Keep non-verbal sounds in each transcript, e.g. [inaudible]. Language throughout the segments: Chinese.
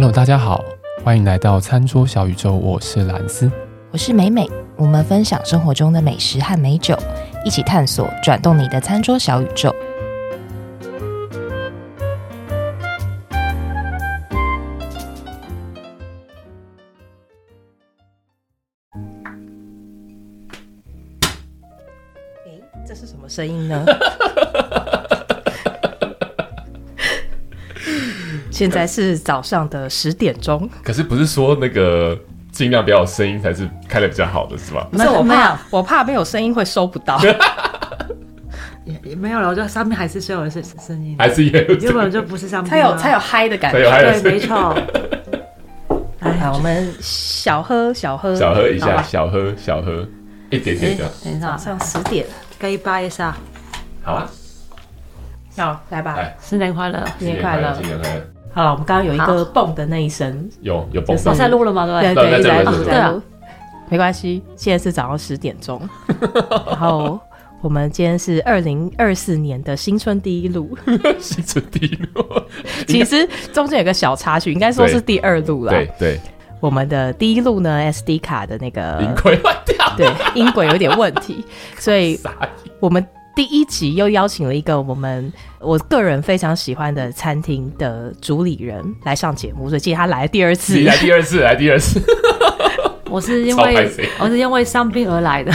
Hello，大家好，欢迎来到餐桌小宇宙，我是蓝斯，我是美美，我们分享生活中的美食和美酒，一起探索转动你的餐桌小宇宙。诶，这是什么声音呢？[laughs] 现在是早上的十点钟，可是不是说那个尽量不要有声音才是开的比较好的是吧？不是我怕，我怕没有声音会收不到。也也没有了，我觉得上面还是所有的声声音，还是有，根本就不是上面，它有它有嗨的感觉，对，没错。[laughs] 来，我们小喝小喝。小喝一下，小喝小喝。一点点的。等一下，早上十点，干杯一下。好啊，好，来吧，新年快乐，新年快乐，新年快乐。好了，我们刚刚有一个蹦的那一声，有有蹦。我在录了吗？对对对，对啊，没关系。现在是早上十点钟，[laughs] 然后我们今天是二零二四年的新春第一路，[laughs] 新春第一路。[laughs] 其实中间有个小插曲，应该说是第二路了。对对，我们的第一路呢，SD 卡的那个音轨坏掉，对，音轨有点问题，所以我们。第一集又邀请了一个我们我个人非常喜欢的餐厅的主理人来上节目，所以今天他来第二次，来第二次，来第二次。我是因为我是因为香槟而来的，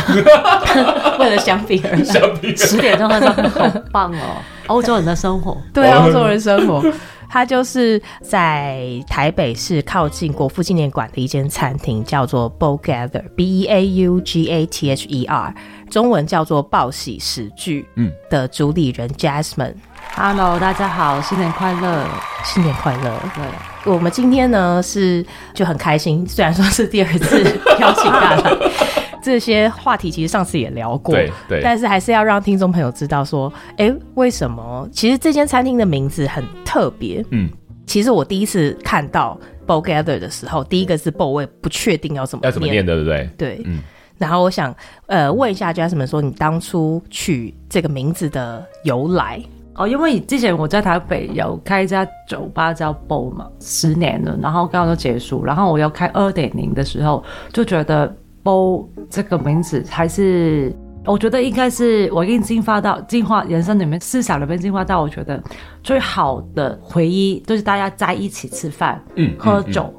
[laughs] 为了香槟而来。香槟十点钟的时候好棒哦，欧洲人的生活，对欧洲人生活。他就是在台北市靠近国父纪念馆的一间餐厅，叫做 Bow Gather，B E A U G A T H E R，中文叫做报喜食具。嗯，的主理人 Jasmine，Hello，大家好，新年快乐，新年快乐。对，我们今天呢是就很开心，虽然说是第二次邀请大家。[laughs] 这些话题其实上次也聊过，对对，但是还是要让听众朋友知道说，哎，为什么？其实这间餐厅的名字很特别。嗯，其实我第一次看到 Bow Gather 的时候，第一个是 Bow，我也不确定要怎么念，要怎么念，对不对？对，嗯。然后我想，呃，问一下 Jasmine 说，你当初取这个名字的由来？哦，因为之前我在台北有开一家酒吧叫 BO 嘛，十年了，然后刚刚都结束，然后我要开二点零的时候，就觉得。BO 这个名字还是，我觉得应该是我已经进化到进化人生里面思想里面进化到，我觉得最好的回忆就是大家在一起吃饭、嗯，喝酒，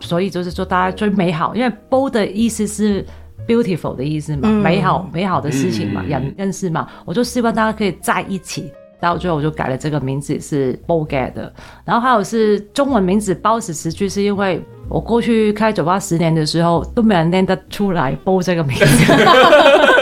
所以就是说大家最美好，因为 BO 的意思是 beautiful 的意思嘛，嗯、美好美好的事情嘛，人认识嘛，我就希望大家可以在一起。到最后我就改了这个名字是 Bow Gather，然后还有是中文名字包子词句，是因为我过去开酒吧十年的时候都没人念得出来 Bow 这个名字，[laughs]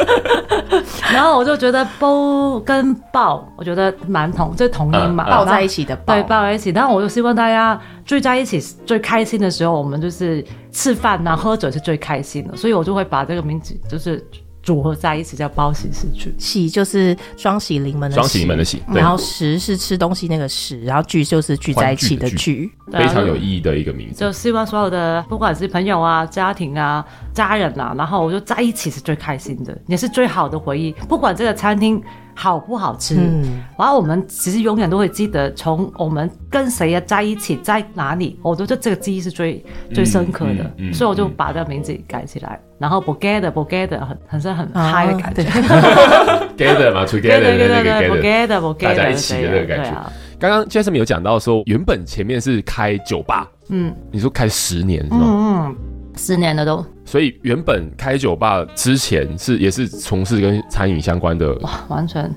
[laughs] 然后我就觉得 Bow 跟抱，我觉得蛮同，就同音嘛，抱在一起的抱，对，抱在一起。然后我就希望大家聚在一起最开心的时候，我们就是吃饭呐、喝酒是最开心的，所以我就会把这个名字就是。组合在一起叫包喜食具，喜就是双喜临门的双喜临门的喜，然后食是吃东西那个食，然后聚就是聚在一起的聚，非常有意义的一个名字。就希望所有的不管是朋友啊、家庭啊、家人啊，然后我就在一起是最开心的，也是最好的回忆。不管这个餐厅好不好吃，嗯，然后我们其实永远都会记得从我们跟谁啊在一起，在哪里，我觉得这个记忆是最最深刻的，嗯嗯嗯、所以我就把这个名字改起来，然后 Bow Gather 很很是很嗨的感觉，[laughs] Gather 嘛，[laughs] Together 的那个 Gather Bow Gather 大家一起的那个感觉。刚刚 Jasmine 有讲到说，原本前面是开酒吧，嗯，你说开十年是吗？嗯，十年了都。所以原本开酒吧之前是也是从事跟餐饮相关的，哇，完全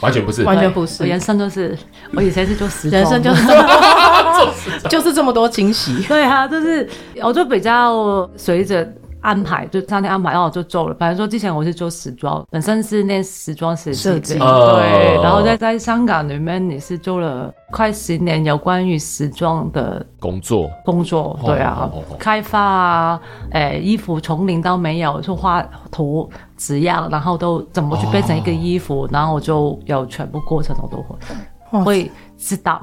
完全不是，完全不是，我人生就是我以前是做时装，人生就是 [laughs] 就是这么多惊喜，对啊，就是我就比较随着。安排就餐厅安排，然后我就做了。反正说之前我是做时装，本身是念时装设计，对。然后在在香港里面也是做了快十年有关于时装的工作。工作对啊，开发啊，诶，衣服从零到没有，就画图纸样，然后都怎么去变成一个衣服，然后我就有全部过程我都会会。知道，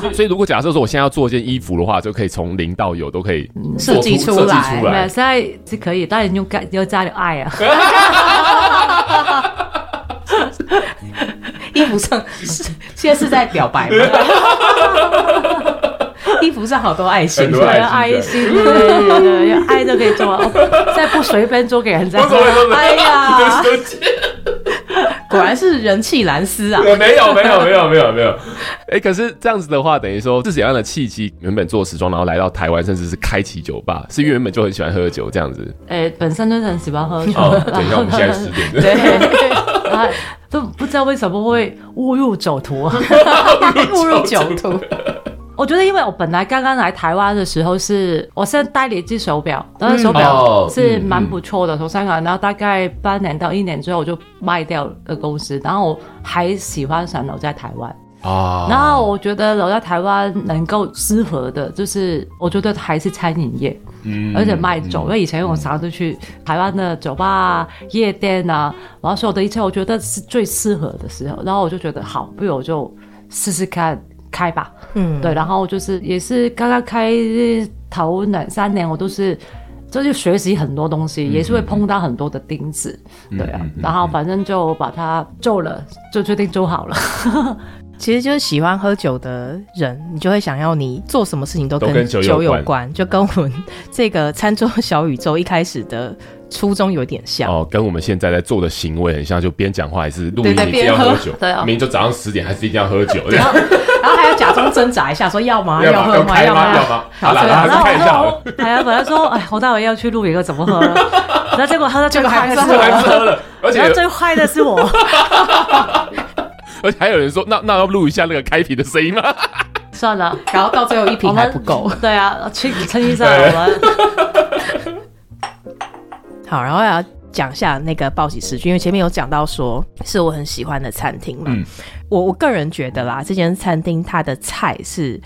所以所以如果假设说我现在要做一件衣服的话，就可以从零到有都可以设计出来。出来，现在是可以，当然用加要加点爱啊。[laughs] 衣服上是现在是在表白吗？[laughs] 衣服上好多爱心，对，爱心，对 [laughs] 对对，有爱就可以做，再不随便做给人家。哎呀，果然是人气蓝丝啊！没有没有没有没有没有，[laughs] 哎，可是这样子的话，等于说是怎样的契机？原本做时装，然后来到台湾，甚至是开启酒吧，是原本就很喜欢喝酒这样子？哎，本身就是很喜欢喝酒。等一下，我们现在十点。[laughs] 对，都不知道为什么会误入酒徒，[laughs] 误入酒徒。我觉得，因为我本来刚刚来台湾的时候是，是我现在戴了一只手表，那个手表是蛮不错的，从香港，然后大概半年到一年之后，我就卖掉了公司，然后我还喜欢想留在台湾啊。然后我觉得留在台湾能够适合的，就是我觉得还是餐饮业，嗯，而且卖酒，因为以前我常常去台湾的酒吧、夜店啊，然后所有的一切，我觉得是最适合的时候，然后我就觉得好，不如我就试试看。开吧，嗯，对，然后就是也是刚刚开头两三年，我都是就是学习很多东西，嗯、也是会碰到很多的钉子，嗯、对啊，嗯、然后反正就把它做了，就决定做好了。[laughs] 其实就是喜欢喝酒的人，你就会想要你做什么事情都跟酒有关，就跟我们这个餐桌小宇宙一开始的。初衷有点像哦，跟我们现在在做的行为很像，就边讲话还是录音，你一定要喝酒。对啊，明明就早上十点，还是一定要喝酒。[laughs] 假装挣扎一下，说要吗？要喝吗？要吗？要吗？好了，然后看一下。还要本来说，哎，我待会要去录一个，怎么喝？然后结果喝到最后还是喝了，而且最坏的是我。[laughs] 而且还有人说，那那要录一下那个开瓶的声音吗？算了，然后到最后一瓶还不够。对啊，去撑一下我们。[laughs] 好，然后要。讲一下那个报喜时君，因为前面有讲到说是我很喜欢的餐厅嘛。嗯、我我个人觉得啦，这间餐厅它的菜是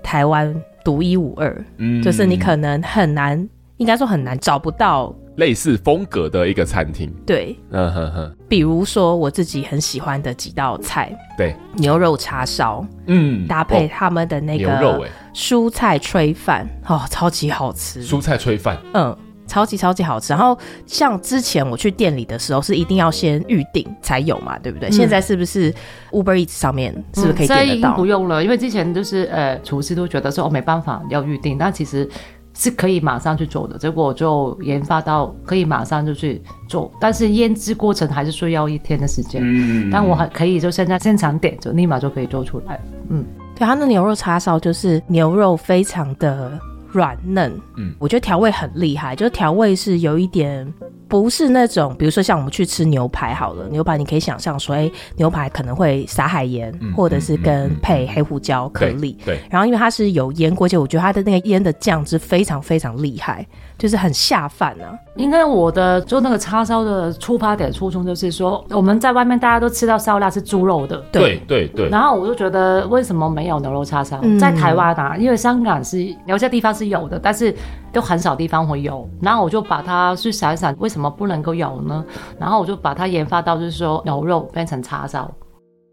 台湾独一无二，嗯，就是你可能很难，应该说很难找不到类似风格的一个餐厅。对，嗯哼哼。比如说我自己很喜欢的几道菜，对，牛肉叉烧，嗯，搭配他们的那个蔬菜炊饭，哦，超级好吃。蔬菜炊饭，嗯。超级超级好吃，然后像之前我去店里的时候是一定要先预定才有嘛，对不对？嗯、现在是不是 Uber Eats 上面是不是可以点得到？不用了，因为之前就是呃厨师都觉得说哦没办法要预定，但其实是可以马上去做的。结果我就研发到可以马上就去做，但是腌制过程还是需要一天的时间。嗯，但我还可以就现在现场点就立马就可以做出来。嗯，对，它的牛肉叉烧就是牛肉非常的。软嫩，嗯，我觉得调味很厉害，就是调味是有一点，不是那种，比如说像我们去吃牛排好了，牛排你可以想象说，哎、欸，牛排可能会撒海盐，嗯、或者是跟配黑胡椒颗粒，对，对，然后因为它是有腌过，就我觉得它的那个腌的酱汁非常非常厉害。就是很下饭呢、啊。应该我的做那个叉烧的出发点初衷就是说，我们在外面大家都吃到烧腊是猪肉的，对对对。然后我就觉得为什么没有牛肉叉烧？嗯、在台湾啊，因为香港是有些地方是有的，但是都很少地方会有。然后我就把它去想一想，为什么不能够有呢？然后我就把它研发到就是说牛肉变成叉烧。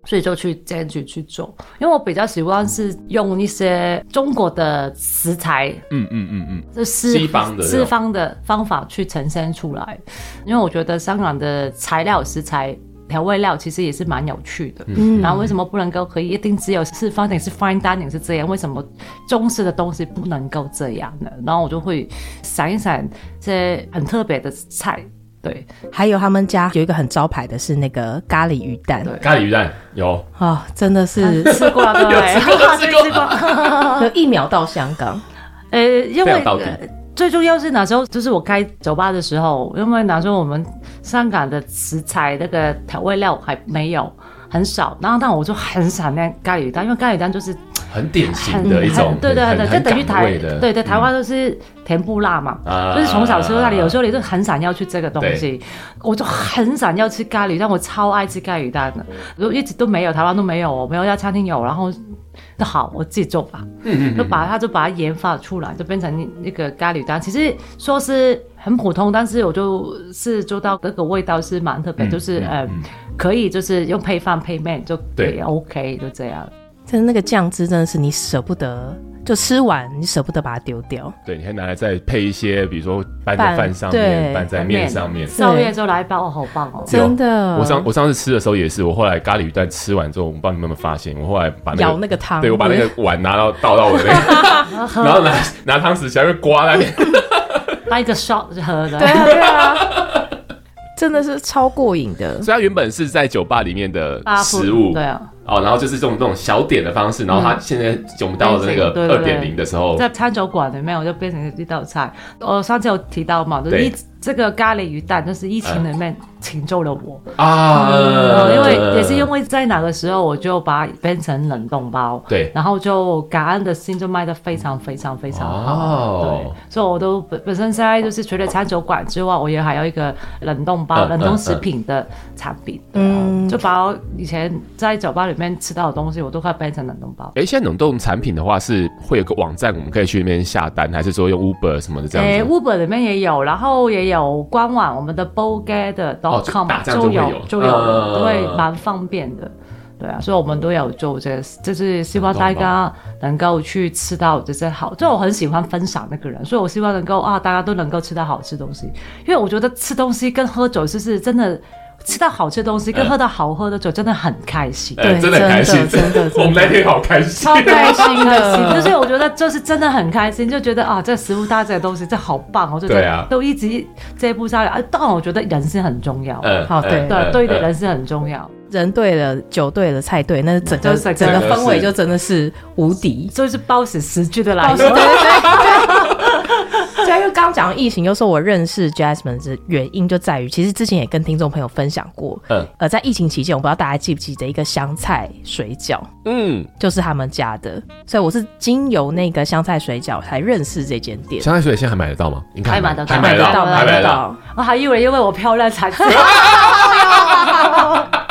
所以就去坚持去做，因为我比较喜欢是用一些中国的食材，嗯嗯嗯嗯，这是西方的西方的方法去呈现出来。因为我觉得香港的材料、食材、调味料其实也是蛮有趣的。嗯，然后为什么不能够可以一定只有四方形是 fine dining 是这样？为什么中式的东西不能够这样呢？然后我就会想一想这些很特别的菜。对，还有他们家有一个很招牌的是那个咖喱鱼蛋，对。咖喱鱼蛋有。啊、哦，真的是吃过了，对，[laughs] 吃过吃过，[laughs] 就 [laughs] 一秒到香港。呃，因为最重要是那时候就是我开酒吧的时候，因为那时候我们香港的食材那个调味料还没有很少，然后但我就很想念咖喱鱼蛋，因为咖喱鱼蛋就是。很典型的一种，对对对，就等于台，对对，台湾都是甜不辣嘛，就是从小吃到大，有时候你就很想要去这个东西，我就很想要吃咖喱，但我超爱吃咖喱蛋的，如果一直都没有，台湾都没有，没有一家餐厅有，然后那好，我自己做吧，就把它就把它研发出来，就变成那个咖喱蛋。其实说是很普通，但是我就是做到那个味道是蛮特别，就是呃，可以就是用配饭配面就对，OK，就这样。真的那个酱汁真的是你舍不得就吃完你舍不得把它丢掉。对，你还拿来再配一些，比如说拌在饭上面，拌在面上面。宵夜就来一包，好棒哦！真的。我上我上次吃的时候也是，我后来咖喱鱼蛋吃完之后，我不知道你们有没有发现，我后来把那个舀那个汤，对我把那个碗拿到倒到我那个，[laughs] 然后拿拿汤匙下面刮那边，当一个 shot 就喝的。对啊，对啊。真的是超过瘾的，所以它原本是在酒吧里面的食物，对啊，哦，然后就是这种这种小点的方式，然后它现在我们到了那个二点零的时候，在餐酒馆里面，我就变成一道菜。我上次有提到嘛，就是一这个咖喱鱼蛋，就是疫情里面。拯救了我。啊！因为也是因为在那个时候，我就把它变成冷冻包，对，然后就感恩的心就卖的非常非常非常好，对，所以我都本本身现在就是除了餐酒馆之外，我也还有一个冷冻包、冷冻食品的产品，嗯，就把我以前在酒吧里面吃到的东西，我都快变成冷冻包。哎，现在冷冻产品的话，是会有个网站，我们可以去那边下单，还是说用 Uber 什么的这样子？哎，Uber 里面也有，然后也有官网，我们的 Boget 的。就有就有，都会蛮方便的，对啊，所以我们都有做这个，就是希望大家能够去吃到这些好。就我很喜欢分享那个人，所以我希望能够啊，大家都能够吃到好吃东西，因为我觉得吃东西跟喝酒就是真的。吃到好吃的东西跟喝到好喝的酒真的很开心，对，真的开心，真的，我们那天好开心，超开心的，[laughs] 就是我觉得就是真的很开心，就觉得啊，这食物搭这个东西这好棒哦，就对啊，都一直这一步下来啊，当然我觉得人是很重要，嗯，好，对对对的人是很重要，人对了，酒对了，菜对，那整个整个氛围就真的是无敌，就是包死十句的来说。对，因为刚刚讲疫情，又说我认识 Jasmine 的原因就在于，其实之前也跟听众朋友分享过，嗯，呃，在疫情期间，我不知道大家记不记得一个香菜水饺，嗯，就是他们家的，所以我是经由那个香菜水饺才认识这间店。香菜水饺现在还买得到吗？应该还买得到，还买得到，买得到。我还以为因为我漂亮才。[laughs]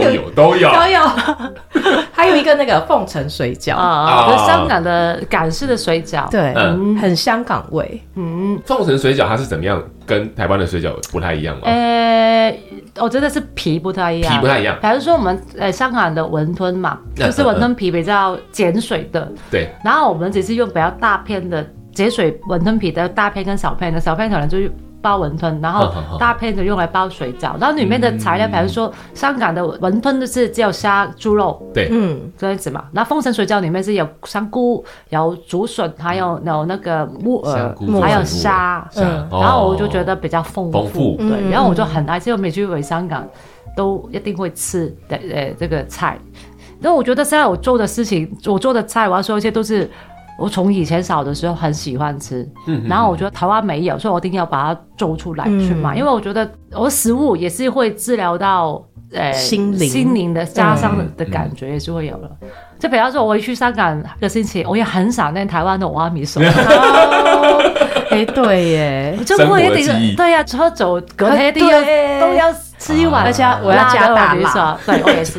都有都有都有，[laughs] [laughs] 还有一个那个凤城水饺啊，就是香港的港式的水饺，对，很香港味。嗯，凤城水饺它是怎么样？跟台湾的水饺不太一样吗？呃，我觉得是皮不太一样，皮不太一样。比如说我们呃香港的云吞嘛，就是云吞皮比较碱水的，对。然后我们只是用比较大片的碱水云吞皮的大片跟小片的，小片可能就是。包文吞，然后大片的用来包水饺，然后里面的材料，比如说香港的文吞就是只有虾、猪肉，对，嗯，这样子嘛。那凤城水饺里面是有香菇、有竹笋，还有有那个木耳，还有虾，嗯，然后我就觉得比较丰富，对，然后我就很爱吃，我每去回香港都一定会吃的，呃，这个菜。那我觉得现在我做的事情，我做的菜，我要说一些都是。我从以前小的时候很喜欢吃，嗯，然后我觉得台湾没有，所以我一定要把它做出来去嘛，因为我觉得我食物也是会治疗到呃心灵。心灵的家乡的感觉也是会有了。就比方说，我一去香港一个星期，我也很想念台湾的碗米粉。哎，对耶，就会一定对呀，喝酒隔天一定要都要吃一碗，而且我要加大辣，对，我也是。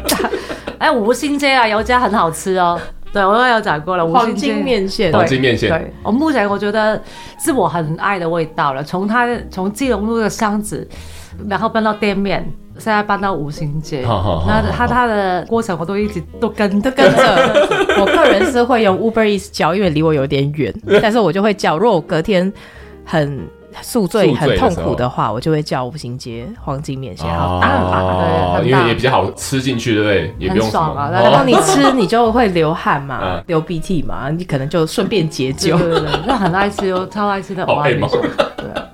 [laughs] 哎，五星街啊，有家很好吃哦。对，我都有讲过了。黄金面线，黄金面线。对，我目前我觉得是我很爱的味道了。从它从基隆路的箱子，然后搬到店面，现在搬到五星街。那它它的过程我都一直都跟都跟着。我个人是会用 Uber Eats 叫，因为离我有点远，[laughs] 但是我就会叫。如果我隔天很。宿醉很痛苦的话，我就会叫五星街黄金面线，好大把，因为也比较好吃进去，对不对？也不用爽啊。然后你吃，[laughs] 你就会流汗嘛，流鼻涕嘛，你可能就顺便解酒。对对对，那很爱吃哦，超爱吃的。好爱吗？对啊。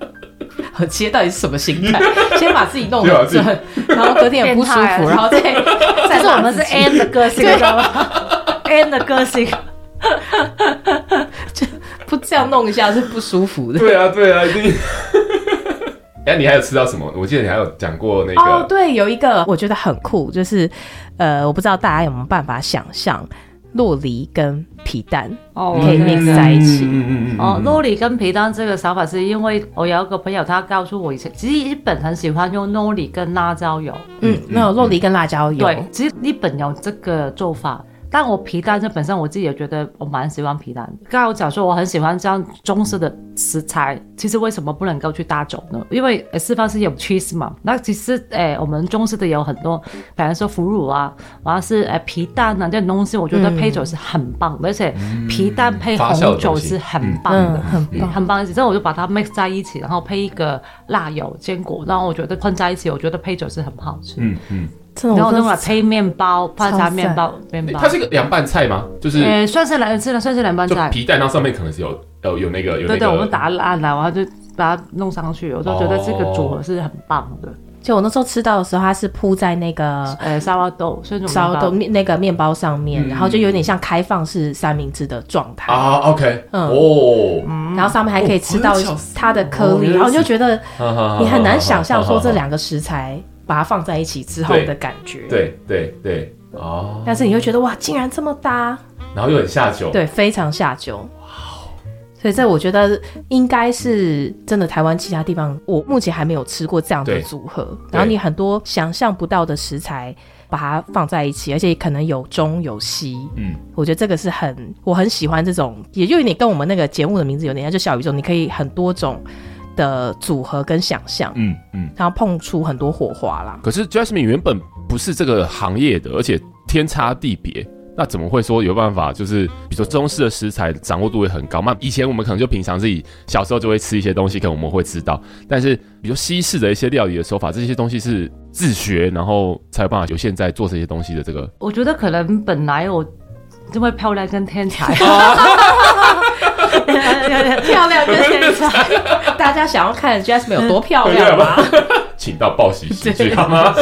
我今天到底是什么心态？[laughs] 先把自己弄得正，然后隔天也不舒服，然后再 [laughs] 再说我们是 N 的个性，知道吗？N 的个性。不这样弄一下是不舒服的。对啊，对啊，一定。[laughs] 哎，你还有吃到什么？我记得你还有讲过那个。哦，对，有一个我觉得很酷，就是呃，我不知道大家有没有办法想象洛梨跟皮蛋哦可以 mix 在一起。嗯嗯嗯。哦，洛梨跟皮蛋这个想法是因为我有一个朋友，他告诉我以前，其实日本很喜欢用洛梨跟辣椒油。嗯，没有洛梨跟辣椒油。对，其实日本有这个做法。但我皮蛋这本身我自己也觉得我蛮喜欢皮蛋的。刚才我讲说我很喜欢这样中式的食材，其实为什么不能够去搭酒呢？因为西方是有 cheese 嘛，那其实诶、欸、我们中式的有很多，比方说腐乳啊，或者是诶皮蛋啊这种东西，我觉得配酒是很棒的，嗯、而且皮蛋配红酒是很棒的，很棒很棒。之后我就把它 mix 在一起，然后配一个辣油坚果，然后我觉得混在一起，我觉得配酒是很好吃。嗯嗯。然后用来配面包，泡茶面包，面包。它是一个凉拌菜吗？就是，呃，算是凉，是的，算是凉拌菜。皮蛋，然后上面可能是有有有那个有。对对，我们打烂了，然后就把它弄上去，我就觉得这个组合是很棒的。就我那时候吃到的时候，它是铺在那个呃沙拉豆，沙拉豆面那个面包上面，然后就有点像开放式三明治的状态啊。OK，嗯哦，然后上面还可以吃到它的颗粒，然后你就觉得你很难想象说这两个食材。把它放在一起之后的感觉，对对对。哦，但是你会觉得哇，竟然这么搭，然后又很下酒，对，非常下酒，哇，所以这我觉得应该是真的，台湾其他地方我目前还没有吃过这样的组合，然后你很多想象不到的食材把它放在一起，而且可能有中有西，嗯，我觉得这个是很我很喜欢这种，也就有点跟我们那个节目的名字有点像，就小宇宙，你可以很多种。的组合跟想象，嗯嗯，然后碰出很多火花啦。可是 Jasmine 原本不是这个行业的，而且天差地别，那怎么会说有办法？就是比如说中式的食材掌握度会很高。那以前我们可能就平常自己小时候就会吃一些东西，可能我们会知道。但是比如西式的一些料理的手法，这些东西是自学，然后才有办法有现在做这些东西的这个。[laughs] 我觉得可能本来我就会漂亮跟天才。[laughs] 漂亮跟天才，大家想要看 Jasmine 有多漂亮吗？[laughs] 请到报喜喜剧好吗？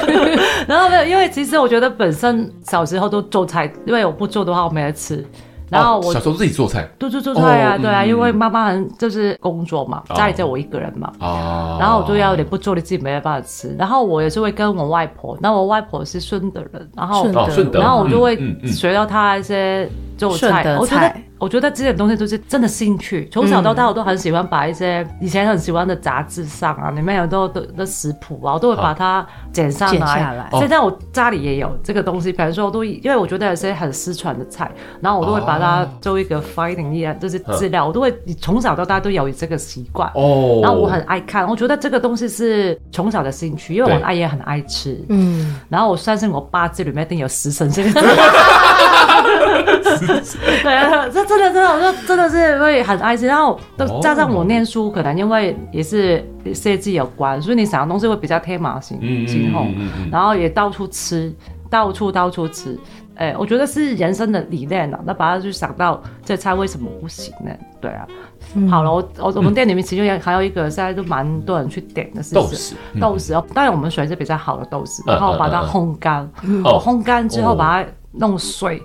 [laughs] 然后呢，因为其实我觉得本身小时候都做菜，因为我不做的话我没得吃。然后我小时候自己做菜，都做做菜啊，对啊，因为妈妈很就是工作嘛，家里只有我一个人嘛。哦。然后我就要你不做，你自己没办法吃。然后我也是会跟我外婆，那我外婆是顺德人，然后顺德，然后我就会学到她一些做菜，我觉得。我觉得这些东西都是真的兴趣，从小到大我都很喜欢把一些以前很喜欢的杂志上啊，里面有都的的食谱啊，我都会把它剪上来。现在我家里也有这个东西，比如说我都因为我觉得有些很失传的菜，然后我都会把它做一个 finding 一样，就是资料，我都会从小到大都有这个习惯。哦。然后我很爱看，我觉得这个东西是从小的兴趣，因为我爱也很爱吃。嗯。然后我相信我八字里面一定有食神这个字。[laughs] [laughs] 对啊，这真的真的，我说真的是会很爱吃。然后都加上我念书，可能因为也是设计有关，所以你想的东西会比较天马行行空。然后也到处吃，到处到处吃。哎，我觉得是人生的理念了。那把它就想到这菜为什么不行呢？对啊。好了，我我我们店里面其实也还有一个现在都蛮多人去点的是豆豉，豆豉哦。当然我们选的是比较好的豆豉，然后把它烘干。我烘干之后把它。弄碎，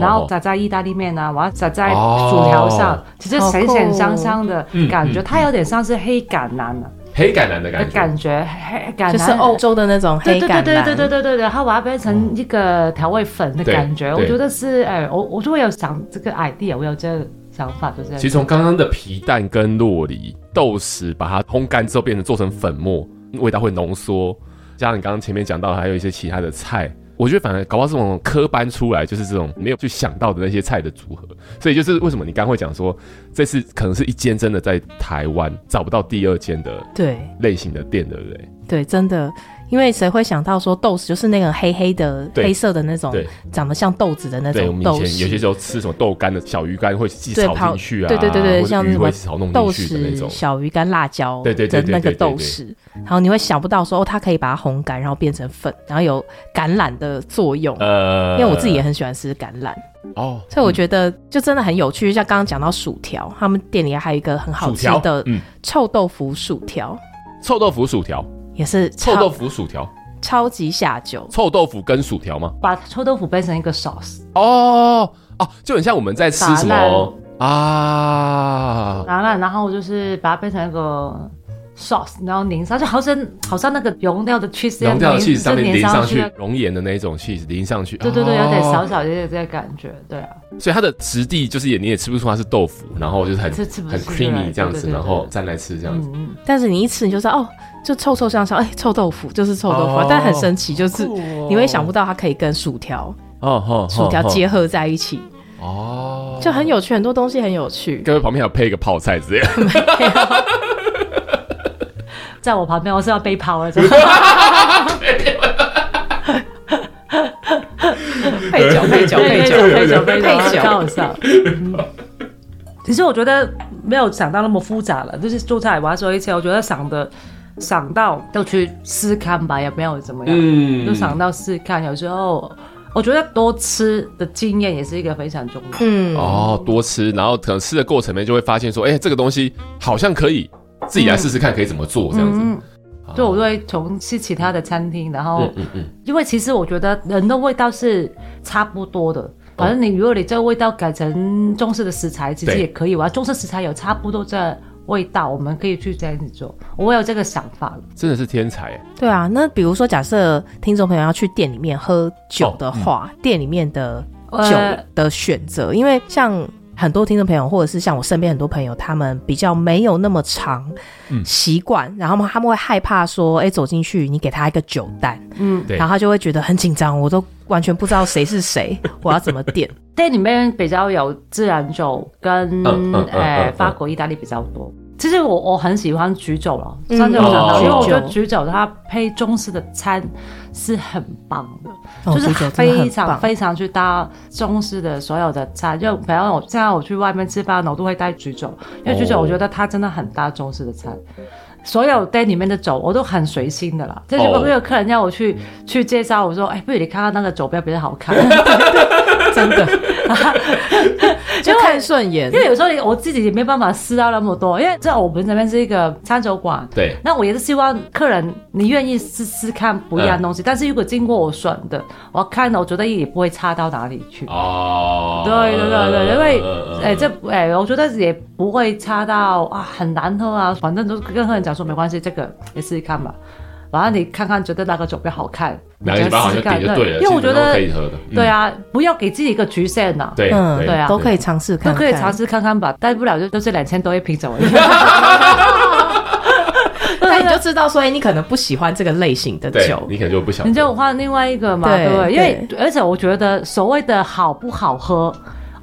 然后撒在意大利面啊，我要撒在薯条上，其实咸咸香香的感觉，它有点像是黑橄榄的，黑橄榄的感觉，感觉黑橄榄。就是欧洲的那种黑橄榄，对对对对对对，然后把它变成一个调味粉的感觉，我觉得是哎，我我就会有想这个 idea，我有这个想法，就是其实从刚刚的皮蛋跟洛梨豆豉，把它烘干之后变成做成粉末，味道会浓缩，加上你刚刚前面讲到还有一些其他的菜。我觉得反而搞不好这种科班出来，就是这种没有去想到的那些菜的组合，所以就是为什么你刚会讲说，这次可能是一间真的在台湾找不到第二间的对类型的店，对不对？对，真的。因为谁会想到说豆豉就是那个黑黑的、黑色的那种，长得像豆子的那种豆豉。有些时候吃什么豆干的小鱼干会自己炒进去啊，对对对对，像什么豆豉、小鱼干、辣椒的那个豆豉，然后你会想不到说哦，它可以把它烘干，然后变成粉，然后有橄榄的作用。呃，因为我自己也很喜欢吃橄榄。哦，所以我觉得就真的很有趣。像刚刚讲到薯条，他们店里还有一个很好吃的臭豆腐薯条，臭豆腐薯条。也是臭豆腐薯条，超级下酒。臭豆腐跟薯条吗？把臭豆腐变成一个 sauce。哦哦，就很像我们在吃什么啊？然后，然后就是把它变成一个 sauce，然后淋上去，好像好像那个融掉的 cheese，融掉的 cheese 上面淋上去，熔岩的那种 cheese 淋上去。对对对，有点小小的这个感觉，对啊。所以它的质地就是也你也吃不出它是豆腐，然后就是很很 creamy 这样子，然后蘸来吃这样子。但是你一吃你就知道哦。就臭臭香香，哎、欸，臭豆腐就是臭豆腐，哦、但很神奇，就是你会想不到它可以跟薯条哦哦，薯条结合在一起，哦，就很有趣，很多东西很有趣。各位旁边还有配一个泡菜之类。的，[laughs] 在我旁边我是要被泡的，[laughs] 配酒配酒配酒配酒配酒，开玩笑。其实我觉得没有想到那么复杂了，就是做菜我要说一切，我觉得想的想到就去试看吧，也没有怎么样，嗯，就想到试看。有时候我觉得多吃的经验也是一个非常重要，嗯，哦，多吃，然后可能吃的过程里面就会发现说，哎、欸，这个东西好像可以自己来试试看，可以怎么做这样子。嗯嗯、就我会从去其他的餐厅，然后，嗯嗯，嗯，因为其实我觉得人的味道是差不多的。反正你如果你这个味道改成中式的食材，其实也可以。我要中式食材有差不多这味道，我们可以去这样子做。我有这个想法了，真的是天才。对啊，那比如说假设听众朋友要去店里面喝酒的话，哦嗯、店里面的酒的选择，因为像。很多听众朋友，或者是像我身边很多朋友，他们比较没有那么长习惯，嗯、然后他们会害怕说，哎、欸，走进去你给他一个酒单，嗯，对，然后他就会觉得很紧张，我都完全不知道谁是谁，[laughs] 我要怎么点？店里面比较有自然酒跟呃法国、意大利比较多。其实我我很喜欢橘酒了，真的，因为我觉得橘酒它配中式的餐是很棒的，哦、就是非常非常去搭中式的所有的菜。就比方我现在我去外面吃饭，我都会带橘酒，因为橘酒我觉得它真的很搭中式的餐。哦、所有店里面的酒我都很随心的啦。就如果有客人要我去去介绍，我说，哎，不如你看看那个酒标比较好看。[laughs] [laughs] [laughs] 真的，[laughs] 就看顺眼。因为有时候我自己也没办法试到那么多，因为在我们这边是一个餐酒馆。对。那我也是希望客人你愿意试试看不一样东西，但是如果经过我选的，我看了我觉得也不会差到哪里去。哦。对对对对，因为哎这哎，我觉得也不会差到啊很难喝啊，反正都跟客人讲说没关系，这个你试试看吧。然后你看看，觉得哪个酒比较好看，哪个酒好像点就对了，因为我觉得可以喝的。对啊，不要给自己一个局限呐。对，对啊，都可以尝试看，都可以尝试看看吧。大不了就都是两千多一瓶酒而已。[laughs] 那你就知道，所以你可能不喜欢这个类型的酒，你可能就不想。你就换另外一个嘛，对不对？因为而且我觉得所谓的好不好喝。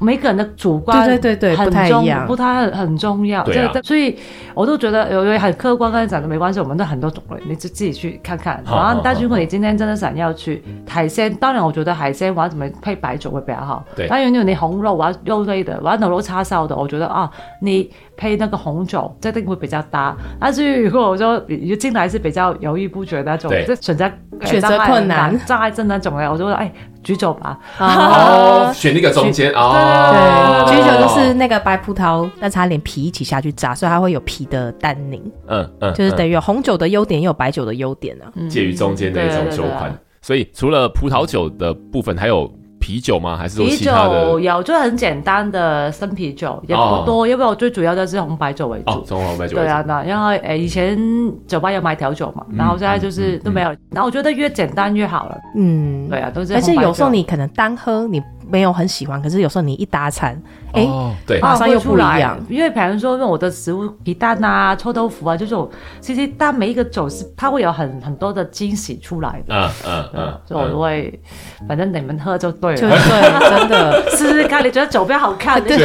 每个人的主观对对对对，很重，不太一样，不太很很重要。对，所以我都觉得有有很客观，跟你讲的没关系。我们都很多种类，你就自己去看看。然后，但如果你今天真的想要去海鲜，当然我觉得海鲜我要怎么配白酒会比较好。对，当然如果你红肉，我要肉类的，我要牛肉叉烧的，我觉得啊，你配那个红酒这定会比较搭。但是如果我说你进来是比较犹豫不决那种，就选择选择困难、障碍症那种的，我就说哎。橘酒吧，哦，选那个中间哦，对，橘酒就是那个白葡萄，但是它连皮一起下去炸，所以它会有皮的单宁，嗯嗯，就是等于有红酒的优点，也有白酒的优点啊，介于中间的一种酒款。所以除了葡萄酒的部分，还有。啤酒吗？还是有其他的？啤酒有，就很简单的生啤酒，也不多，因为我最主要的是红白酒为主。哦，从红白酒。对啊，那因为诶，以前酒吧有卖调酒嘛，然后现在就是都没有。然后我觉得越简单越好了。嗯，对啊，都是。而且有时候你可能单喝你。没有很喜欢，可是有时候你一打餐，哎，对，马上又不一样。因为比如说，因为我的食物皮蛋啊、臭豆腐啊，就是其实它每一个酒是它会有很很多的惊喜出来的。嗯嗯嗯，所以我会，反正你们喝就对了，就对，真的。[laughs] 试试看，你觉得酒比较好看，对。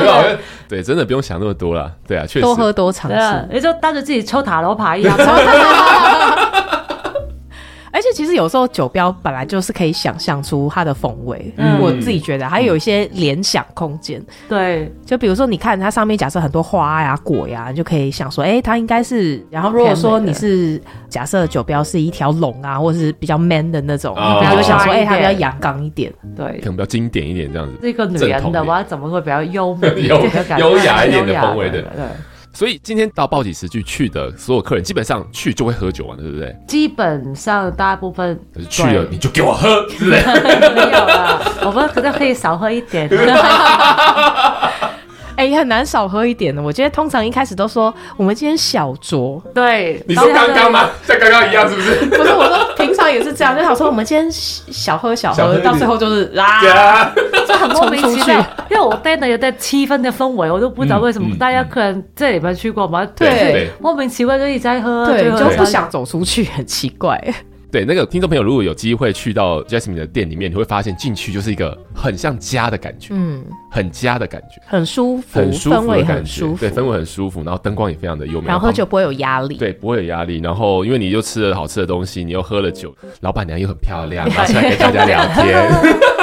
对，真的不用想那么多了。对啊，确实。多喝多尝试，你就当着自己抽塔罗牌一样。[laughs] [laughs] 而且其实有时候酒标本来就是可以想象出它的风味，嗯，我自己觉得还有一些联想空间。对，就比如说你看它上面假设很多花呀、果呀，你就可以想说，哎，它应该是。然后如果说你是假设酒标是一条龙啊，或者是比较 man 的那种，你就想说，哎，它比较阳刚一点，对，可能比较经典一点这样子。这个女人的话怎么会比较优美、[laughs] 优优雅一点的风味的？对。所以今天到暴饮食去去的所有客人，基本上去就会喝酒啊，对不对？基本上大部分去了你就给我喝，对不对？[laughs] 没有了，我们可能可以少喝一点。[laughs] [laughs] 哎、欸，很难少喝一点的。我觉得通常一开始都说我们今天小酌，对，你说刚刚吗？像刚刚一样是不是？不是，我说平常也是这样，就想说我们今天小喝小喝，小喝到最后就是啊，就很莫名其妙。因为我带的有带气氛的氛围，我都不知道为什么大家可能这里面去过吗？对，莫名其妙就一直在喝，对，就不想走出去，很奇怪。对，那个听众朋友如果有机会去到 Jasmine 的店里面，你会发现进去就是一个很像家的感觉，嗯，很家的感觉，很舒服，很舒服的感觉，对，氛围很舒服，然后灯光也非常的优美，然后喝酒不会有压力，对，不会有压力，然后因为你又吃了好吃的东西，你又喝了酒，老板娘又很漂亮，拿出来跟大家聊天。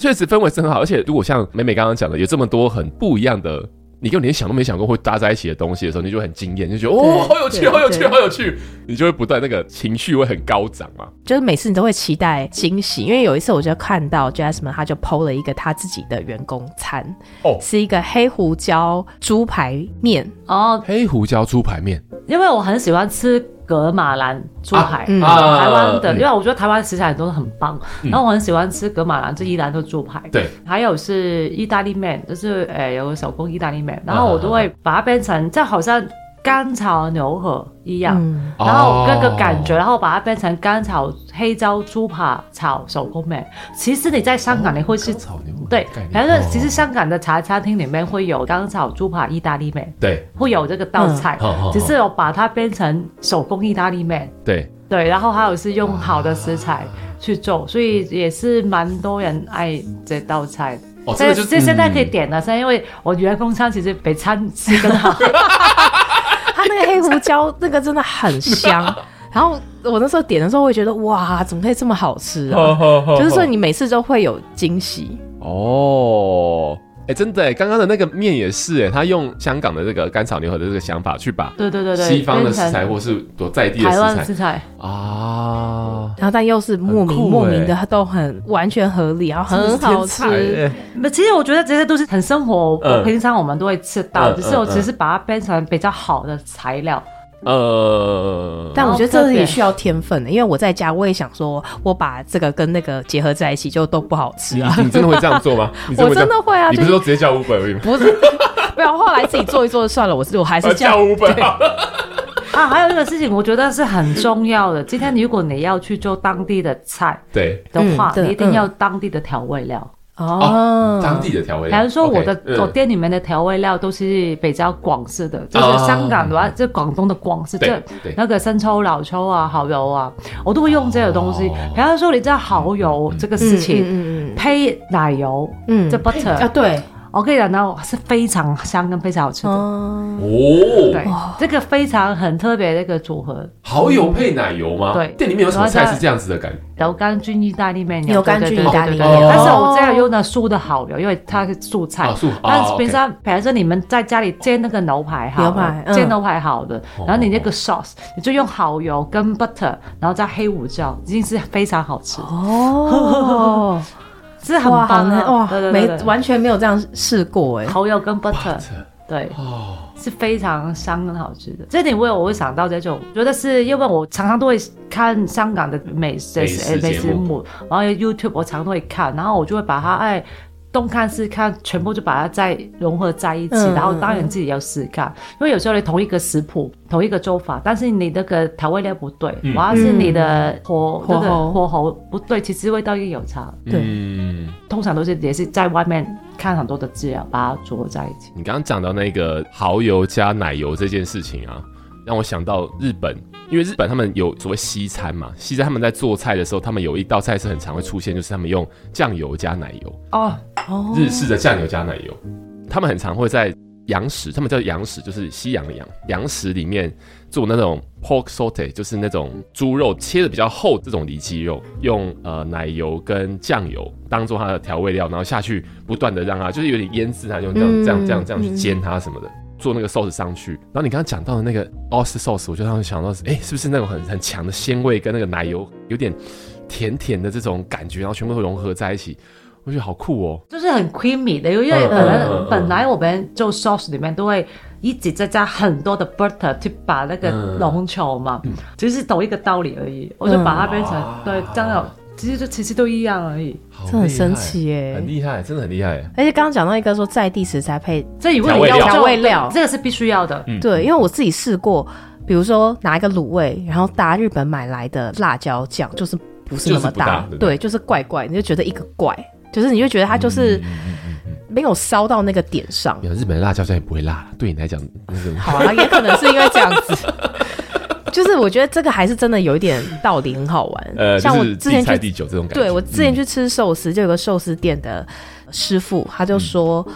确实氛围是很好，而且如果像美美刚刚讲的，有这么多很不一样的，你根本连想都没想过会搭在一起的东西的时候，你就会很惊艳，就觉得哦，好有趣，好有趣，好有趣，你就会不断那个情绪会很高涨嘛。就是每次你都会期待惊喜，因为有一次我就看到 Jasmine 他就 PO 了一个他自己的员工餐，哦，是一个黑胡椒猪排面哦，黑胡椒猪排面，因为我很喜欢吃。噶玛兰猪排，啊嗯、台湾的，嗯、因为我觉得台湾食材都是很棒，嗯、然后我很喜欢吃格马兰，这一兰的猪排。对，还有是意大利面，就是呃、欸、有个手工意大利面，然后我都会把它变成，就好像。干炒牛河一样，嗯、然后那个感觉，哦、然后把它变成干炒黑椒猪扒炒手工面。其实你在香港你会是，哦、对，然后其实香港的茶餐厅里面会有干炒猪扒意大利面，对，会有这个道菜，嗯、只是我把它变成手工意大利面，对。对，然后还有是用好的食材去做，所以也是蛮多人爱这道菜。哦，这就现在可以点了，现在、嗯、因为我员工餐其实比餐吃更好。[laughs] 黑胡椒那个真的很香，[laughs] 然后我那时候点的时候，我会觉得哇，怎么可以这么好吃啊？就是说你每次都会有惊喜哦。哎，真的哎，刚刚的那个面也是哎，他用香港的这个干炒牛河的这个想法去把对对对对西方的食材或是多在地的食材。食材。啊，然后但又是莫名莫名的都很完全合理，然后很好吃。那其实我觉得这些都是很生活，平常我们都会吃到，只是我只是把它变成比较好的材料。呃，但我觉得这也需要天分的，因为我在家我也想说，我把这个跟那个结合在一起，就都不好吃啊。你真的会这样做吗？[laughs] 我真的会啊。你不是说直接叫 Uber 而已吗？不是，不要后来自己做一做就算了。我是我还是叫 Uber。[laughs] 啊，还有一个事情，我觉得是很重要的。今天如果你要去做当地的菜，对的话，你一定要当地的调味料。哦，当地的调味料，比如说我的我店里面的调味料都是比较广式的，就是香港的话，就广东的广式，就那个生抽、老抽啊、蚝油啊，我都会用这个东西。比方说，你知道蚝油这个事情，配奶油，嗯，这 butter 啊，对。我可以讲到是非常香跟非常好吃的。哦，对，这个非常很特别的一个组合。蚝油配奶油吗？对，店里面有什么菜是这样子的感觉？牛肝菌意大利面，牛肝菌意大利面，但是我这样用的素的蚝油，因为它是素菜。素，但是平常，比如说你们在家里煎那个牛排，牛排煎牛排好的，然后你那个 sauce，你就用蚝油跟 butter，然后加黑胡椒，已经是非常好吃。哦。是很棒的。哇，没完全没有这样试过哎，蚝油跟 butter，对，是非常香很好吃的。这点我有我会想到这种，觉得是因为我常常都会看香港的美食美食节目，然后 YouTube 我常常都会看，然后我就会把它哎。东看西看，全部就把它再融合在一起，嗯、然后当然自己要试看，嗯、因为有时候你同一个食谱、同一个做法，但是你那个调味料不对，主要、嗯、是你的火那个火候不对，其实味道也有差。对，嗯、通常都是也是在外面看很多的资料，把它组合在一起。你刚刚讲到那个蚝油加奶油这件事情啊。让我想到日本，因为日本他们有所谓西餐嘛，西餐他们在做菜的时候，他们有一道菜是很常会出现，就是他们用酱油加奶油。哦，日式的酱油加奶油，他们很常会在洋食，他们叫洋食，就是西洋的洋洋食里面做那种 pork saute，就是那种猪肉切的比较厚这种里脊肉，用呃奶油跟酱油当做它的调味料，然后下去不断的让它就是有点腌制它，用这样这样这样这样去煎它什么的。做那个 sauce 上去，然后你刚刚讲到的那个 oyster sauce，我就当时想到是，哎，是不是那种很很强的鲜味跟那个奶油有点甜甜的这种感觉，然后全部都融合在一起，我觉得好酷哦，就是很 creamy 的，因为本来、嗯、本来我们做 sauce 里面都会一直在加很多的 butter 去把那个浓稠嘛，嗯、只是同一个道理而已，我就把它变成、嗯、对这样。其实就其实都一样而已，这很神奇耶，很厉害，真的很厉害。而且刚刚讲到一个说在地食材配这里为了调味料，这个是必须要的。对，因为我自己试过，比如说拿一个卤味，然后搭日本买来的辣椒酱，就是不是那么搭，对，就是怪怪，你就觉得一个怪，就是你就觉得它就是没有烧到那个点上。日本的辣椒酱也不会辣，对你来讲，好啊，也可能是因为这样子。[laughs] 就是我觉得这个还是真的有一点道理，很好玩。呃，像我之前去第九这种感觉，对我之前去吃寿司，就有个寿司店的师傅，他就说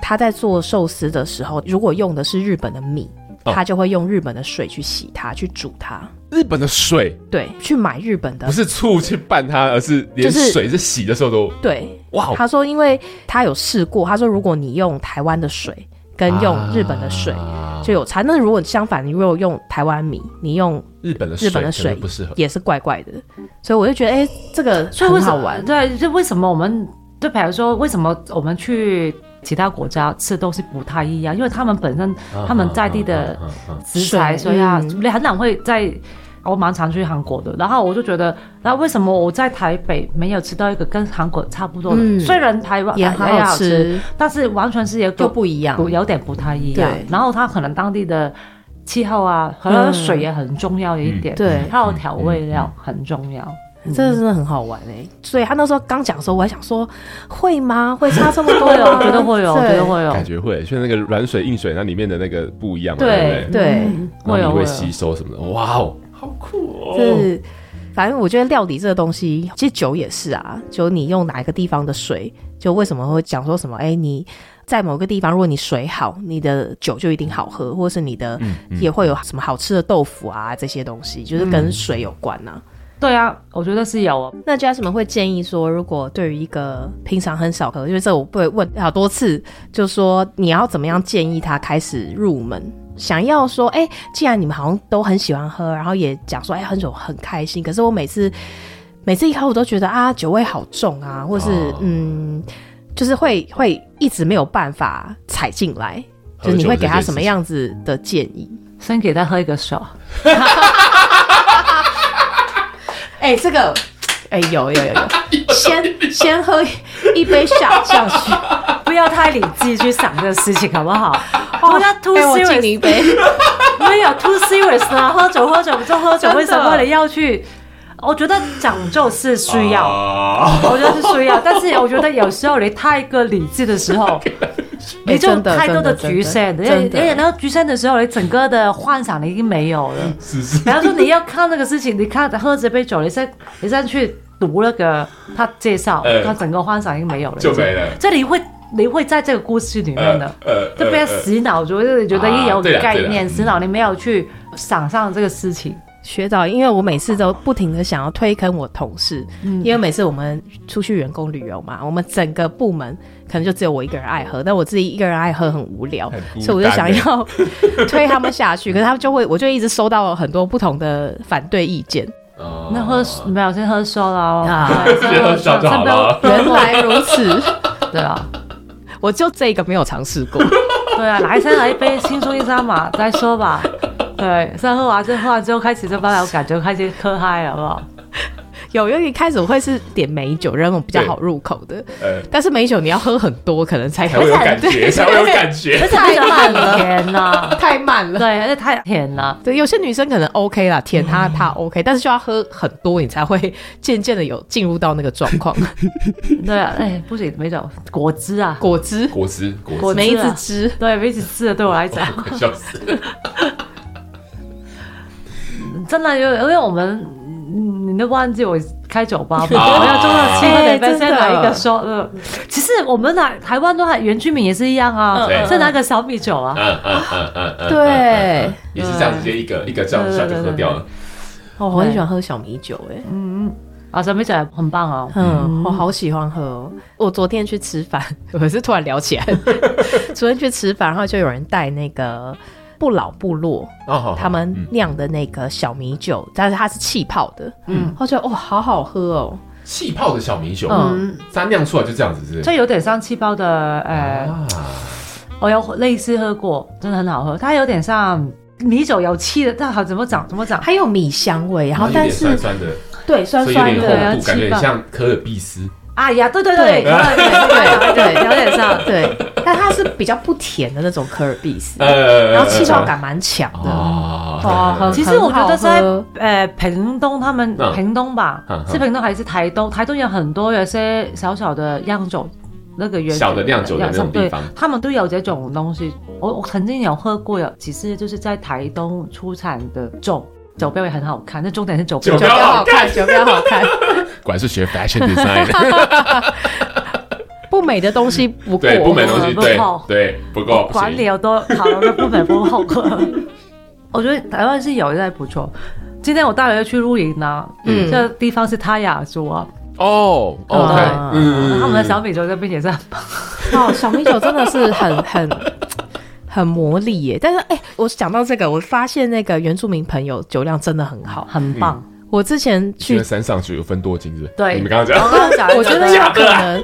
他在做寿司的时候，如果用的是日本的米，他就会用日本的水去洗它，去煮它。日本的水，对，去买日本的，不是醋去拌它，而是连水是洗的时候都对。哇，他说，因为他有试过，他说如果你用台湾的水。跟用日本的水就有差，啊、那如果相反，你如果用台湾米，你用日本的日本的水不适合，也是怪怪的。所以我就觉得，哎、欸，这个很好玩。对，就为什么我们就比如说，为什么我们去其他国家吃都是不太一样？因为他们本身他们在地的食材，所以啊，你很难会在。我蛮常去韩国的，然后我就觉得，那为什么我在台北没有吃到一个跟韩国差不多的？嗯、虽然台湾也很好吃，但是完全是一个就不一样，有点不太一样。然后它可能当地的气候啊，可能水也很重要的一点，对、嗯，还有调味料很重要。这个真的很好玩哎、欸，所以他那时候刚讲的时候，我还想说会吗？会差这么多？[laughs] 我觉得会有，觉得会有，感觉会，就那个软水硬水，那里面的那个不一样嘛，对对？对，然后你会吸收什么的？哇哦！好酷哦！就是，反正我觉得料理这个东西，其实酒也是啊。就你用哪一个地方的水，就为什么会讲说什么？哎、欸，你在某个地方，如果你水好，你的酒就一定好喝，或是你的也会有什么好吃的豆腐啊，这些东西就是跟水有关呐、啊。对啊，我觉得是有哦。那 Jasmine 会建议说，如果对于一个平常很少喝，因为这我会问好多次，就说你要怎么样建议他开始入门？想要说，哎、欸，既然你们好像都很喜欢喝，然后也讲说，哎、欸，喝酒很开心。可是我每次每次一喝，我都觉得啊，酒味好重啊，或是、哦、嗯，就是会会一直没有办法踩进来。就是你会给他什么样子的建议？先给他喝一个手。[laughs] 哎、欸，这个，哎、欸，有有有 [laughs] 有，先先喝一杯下下去，[laughs] 不要太理智去想这个事情，好不好？我要 too serious，我你一杯，没有 too serious 啊，喝酒喝酒不就喝酒，为什么为了要去？我觉得讲究是需要，我觉得是需要，但是我觉得有时候你太过理智的时候，[laughs] 你就太多的局限，而且而且那个局限的时候，你整个的幻想你已经没有了。是是。比方说你要看那个事情，你看喝这杯酒，你再你再去读那个他介绍，他整个幻想已经没有了，就没了。这里会你会在这个故事里面的，就被洗脑，就是觉得一有概念洗脑，你没有去想象这个事情。学长，因为我每次都不停的想要推坑我同事，嗯、因为每次我们出去员工旅游嘛，我们整个部门可能就只有我一个人爱喝，但我自己一个人爱喝很无聊，所以我就想要 [laughs] 推他们下去，可是他们就会，我就一直收到了很多不同的反对意见。哦、那喝没有先喝烧了啊，先喝烧就好了。原来如此，[laughs] 对啊，我就这个没有尝试过。[laughs] 对啊，来先来一杯轻松一下嘛，再说吧。对，先喝完，之后喝完之后开始就把我感觉开始喝嗨了，好不好？有，因为一开始我会是点美酒，然后比较好入口的。呃，但是美酒你要喝很多，可能才才会有感觉，才会有感觉。[laughs] 太慢了，甜呐，太慢了。对，而且太甜了。对，有些女生可能 OK 啦，甜她她 OK，但是就要喝很多，你才会渐渐的有进入到那个状况。[laughs] 对啊，哎，不行，美酒果汁啊，果汁，果汁，果汁梅子汁，对，梅子汁对我来讲，笑死。[laughs] 真的，因为因为我们，你都忘记我开酒吧嘛？[laughs] 我要做到七分得先来一个说，呃，其实我们台台湾都还原居民也是一样啊，再拿个小米酒啊，嗯嗯嗯嗯，对，也是这样，直接一个一个这样一下就喝掉了。哦，我很喜欢喝小米酒，哎，嗯嗯，啊，小米酒很棒哦，嗯，我好喜欢喝。我昨天去吃饭，[laughs] 我是突然聊起来，[laughs] 昨天去吃饭，然后就有人带那个。不老部落，他们酿的那个小米酒，但是它是气泡的，嗯，我觉得哇，好好喝哦，气泡的小米酒，嗯，它酿出来就这样子，是，这有点像气泡的，呃，我有类似喝过，真的很好喝，它有点像米酒有气的，但好怎么长怎么长，还有米香味，然后但是酸酸的，对，酸酸的，感觉像可尔必思。哎呀，对对对对对对对，有点像，[laughs] 对，但它是比较不甜的那种可尔必斯，然后气泡感蛮强的。哦，其实我觉得在呃屏东，他们屏东吧，是屏东还是台东？台东有很多有些小小的酿酒，那个原小的酿酒的那种地方，他们都有这种东西。我我曾经有喝过，有其实就是在台东出产的酒。酒标也很好看，那重点是酒标，酒标好看，酒标好看。果然是学 fashion design，不美的东西不对，不美的东西对对不够，管理有多好，那不美不好。[laughs] 我觉得台湾是有一点不错。今天我带了去露营呢，嗯，这个地方是泰雅族啊。哦，OK，嗯，他们的小米酒这边也是很棒。哦，小米酒真的是很 [laughs] 很很魔力耶。但是，哎，我讲到这个，我发现那个原住民朋友酒量真的很好，很棒。我之前去山上去有分多金子，对，你们刚刚讲，我 [laughs] 觉得有可能。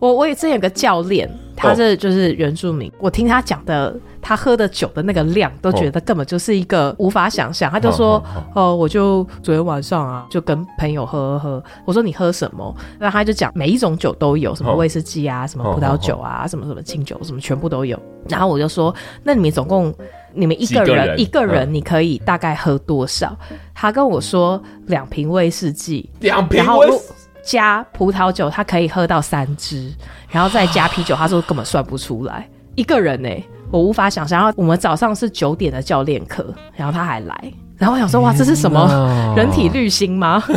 我我也之前有个教练，他是就是原住民，我听他讲的。他喝的酒的那个量，都觉得根本就是一个无法想象。他就说：“哦，我就昨天晚上啊，就跟朋友喝喝。”我说：“你喝什么？”那他就讲每一种酒都有，什么威士忌啊，什么葡萄酒啊，什么什么清酒，什么全部都有。然后我就说：“那你们总共你们一个人一个人你可以大概喝多少？”他跟我说：“两瓶威士忌，两瓶，然后加葡萄酒，他可以喝到三支，然后再加啤酒，[sighs] 他说根本算不出来一个人呢。”我无法想象，然后我们早上是九点的教练课，然后他还来，然后我想说，哇，这是什么人体滤芯吗？[laughs]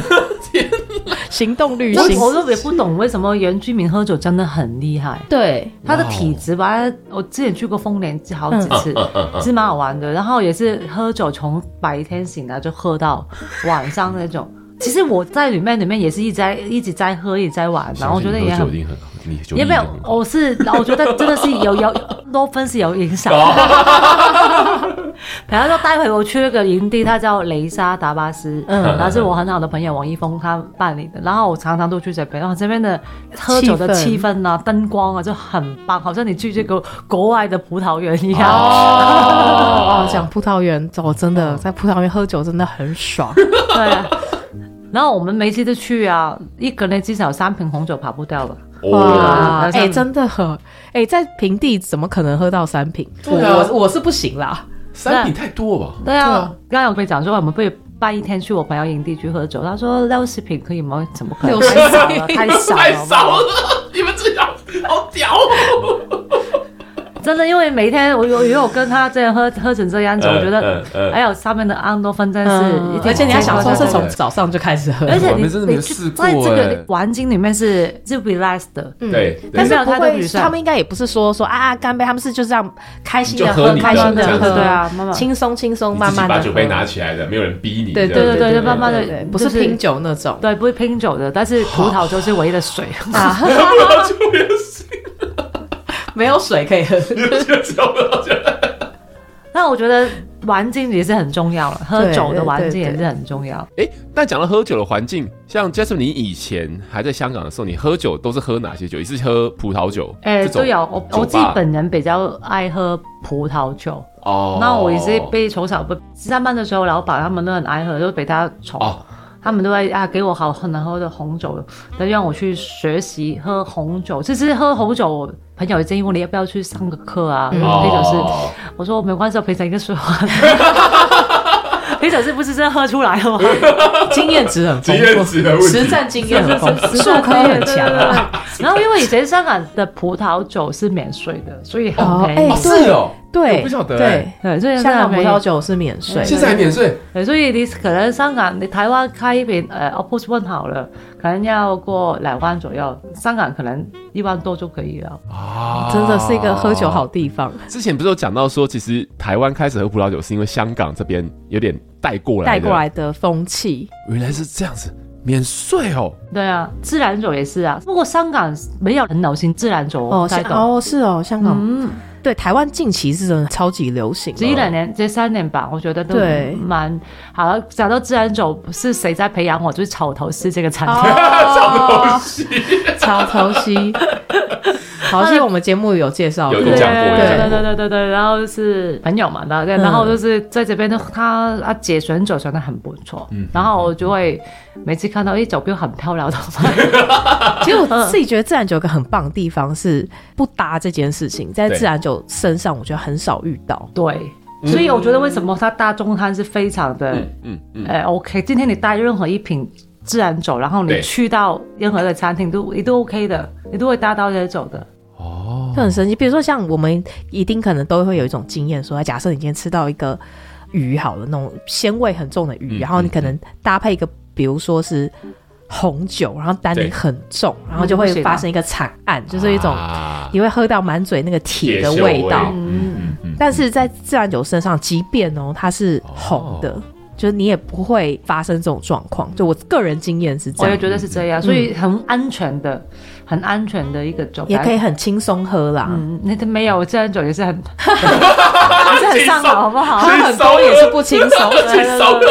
[laughs] 行动旅行，我特别不懂为什么原居民喝酒真的很厉害。对，他的体质吧，我之前去过丰年好几次，嗯、是蛮好玩的。然后也是喝酒，从白天醒来就喝到晚上那种。其实我在里面里面也是一直在一直在喝，一直在玩，然后我觉得也很。也没有，我是我觉得真的是有有多分是有影响。比方说，待会我去那个营地，它叫雷沙达巴斯，嗯，然后是我很好的朋友王一峰他办理的，然后我常常都去这边，然后这边的喝酒的气氛啊、灯光啊就很棒，好像你去这个国外的葡萄园一样。哦，讲葡萄园，我真的在葡萄园喝酒真的很爽。对啊，然后我们每次都去啊，一个人至少三瓶红酒跑不掉了。哇，哎、欸，真的喝，哎、欸，在平地怎么可能喝到三瓶？对啊、我我是不行啦，三瓶太多吧？对啊，刚才我跟你讲说，我们会办一天去我朋友营地去喝酒，他说六十瓶可以吗？怎么可能？太少了，太少了，[laughs] 太少了，你们这样好屌。真的，因为每天我有也有跟他这样喝喝成这样子，我觉得还有上面的安多芬真是，而且你要想说是从早上就开始喝，而且你你在这个环境里面是就 relax 的，对，但是不会，他们应该也不是说说啊干杯，他们是就这样开心的喝，开心的喝，对啊，慢慢。轻松轻松慢慢的把酒杯拿起来的，没有人逼你，对对对对，就慢慢的，不是拼酒那种，对，不是拼酒的，但是葡萄酒是唯一的水。啊。[laughs] 没有水可以喝，[laughs] 那我觉得环境也是很重要了。喝酒的环境也是很重要。哎，但讲到喝酒的环境，像 Jasmine，你以前还在香港的时候，你喝酒都是喝哪些酒？也是喝葡萄酒？哎，都有。我我自己本人比较爱喝葡萄酒。哦，那我也是被从小不上班的时候，老板他们都很爱喝，就被他宠。哦他们都会啊给我好很难喝的红酒，都让我去学习喝红酒。其实喝红酒，朋友也建议我，你要不要去上个课啊？啤酒是，我说没关系，我陪陈一个说话。[laughs] 啤酒是不是真的喝出来了吗？经验值很丰富，实战经验很丰富，[laughs] 术科很强啊。然后因为以前香港的葡萄酒是免税的，所以很便宜。是哦。对，我不晓得。对对，所以香港葡萄酒是免税，现在还免税。对，所以你可能香港、你台湾开一瓶呃 Opus One 好了，可能要过两万左右，香港可能一万多就可以了。啊，真的是一个喝酒好地方。之前不是有讲到说，其实台湾开始喝葡萄酒是因为香港这边有点带过来带过来的风气。原来是这样子，免税哦。对啊，自然酒也是啊。不过香港没有很流行自然酒哦。哦，是哦，香港。嗯。对，台湾近期是真的超级流行，这一两年、这三年吧，我觉得都蛮好。讲到自然酒，是谁在培养我？就是草头是这个产品。[laughs] 草头诗，草头诗。[laughs] 好像我们节目有介绍，有讲过，对对对对对。然后是朋友嘛，然后然后就是在这边，他啊解选酒选的很不错。然后我就会每次看到一酒标很漂亮的，[laughs] 其实我自己觉得自然酒有个很棒的地方是不搭这件事情，在自然酒身上我觉得很少遇到。对，所以我觉得为什么它搭中餐是非常的，嗯嗯，哎 OK，今天你带任何一瓶。自然酒，然后你去到任何的餐厅都也都 OK 的，你都会搭到这些酒的。哦，就很神奇。比如说像我们一定可能都会有一种经验，说假设你今天吃到一个鱼好了，那种鲜味很重的鱼，然后你可能搭配一个，比如说是红酒，然后单宁很重，然后就会发生一个惨案，就是一种你会喝到满嘴那个铁的味道。嗯嗯。但是在自然酒身上，即便哦它是红的。就是你也不会发生这种状况，就我个人经验是这样，我也觉得是这样，所以很安全的，很安全的一个酒，也可以很轻松喝啦。嗯，那都没有，自然酒也是很，[laughs] 也是很上脑，好不好？喝很多也是不轻松，[laughs] 轻松。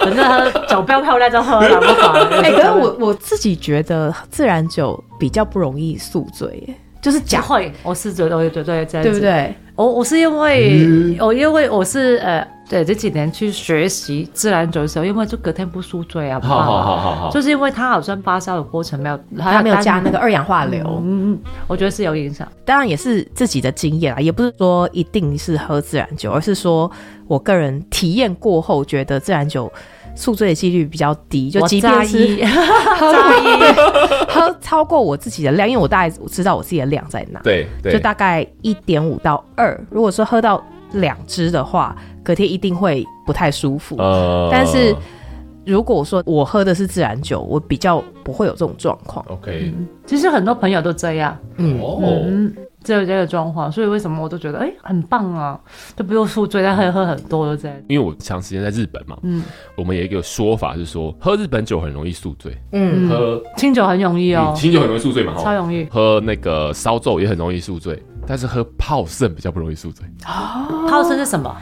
反正酒标漂亮就喝了，不好。[laughs] 哎，可是我我自己觉得自然酒比较不容易宿醉，耶，就是假会，我是觉得，我觉得对不对？我我是因为，我因为我是呃。对，这几年去学习自然酒的时候，因为就隔天不宿醉啊，好？好好好好，就是因为它好像发酵的过程没有，它没有加那个二氧化硫，嗯嗯，我觉得是有影响。当然也是自己的经验啊，也不是说一定是喝自然酒，而是说我个人体验过后觉得自然酒宿醉的几率比较低，就即便是 [laughs] 喝喝超过我自己的量，因为我大概知道我自己的量在哪，对，就大概一点五到二，如果说喝到两支的话。隔天一定会不太舒服，呃、但是如果说我喝的是自然酒，我比较不会有这种状况。OK，、嗯、其实很多朋友都这样，嗯，哦、嗯，只有这个状况，所以为什么我都觉得哎、欸、很棒啊，就不用宿醉，但可以喝很多的这样。因为我长时间在日本嘛，嗯，我们有一个说法是说，喝日本酒很容易宿醉，嗯，喝清酒很容易哦，清酒很容易宿醉嘛，超容易，喝那个烧酒也很容易宿醉。但是喝泡盛比较不容易宿醉。哦，泡盛是什么？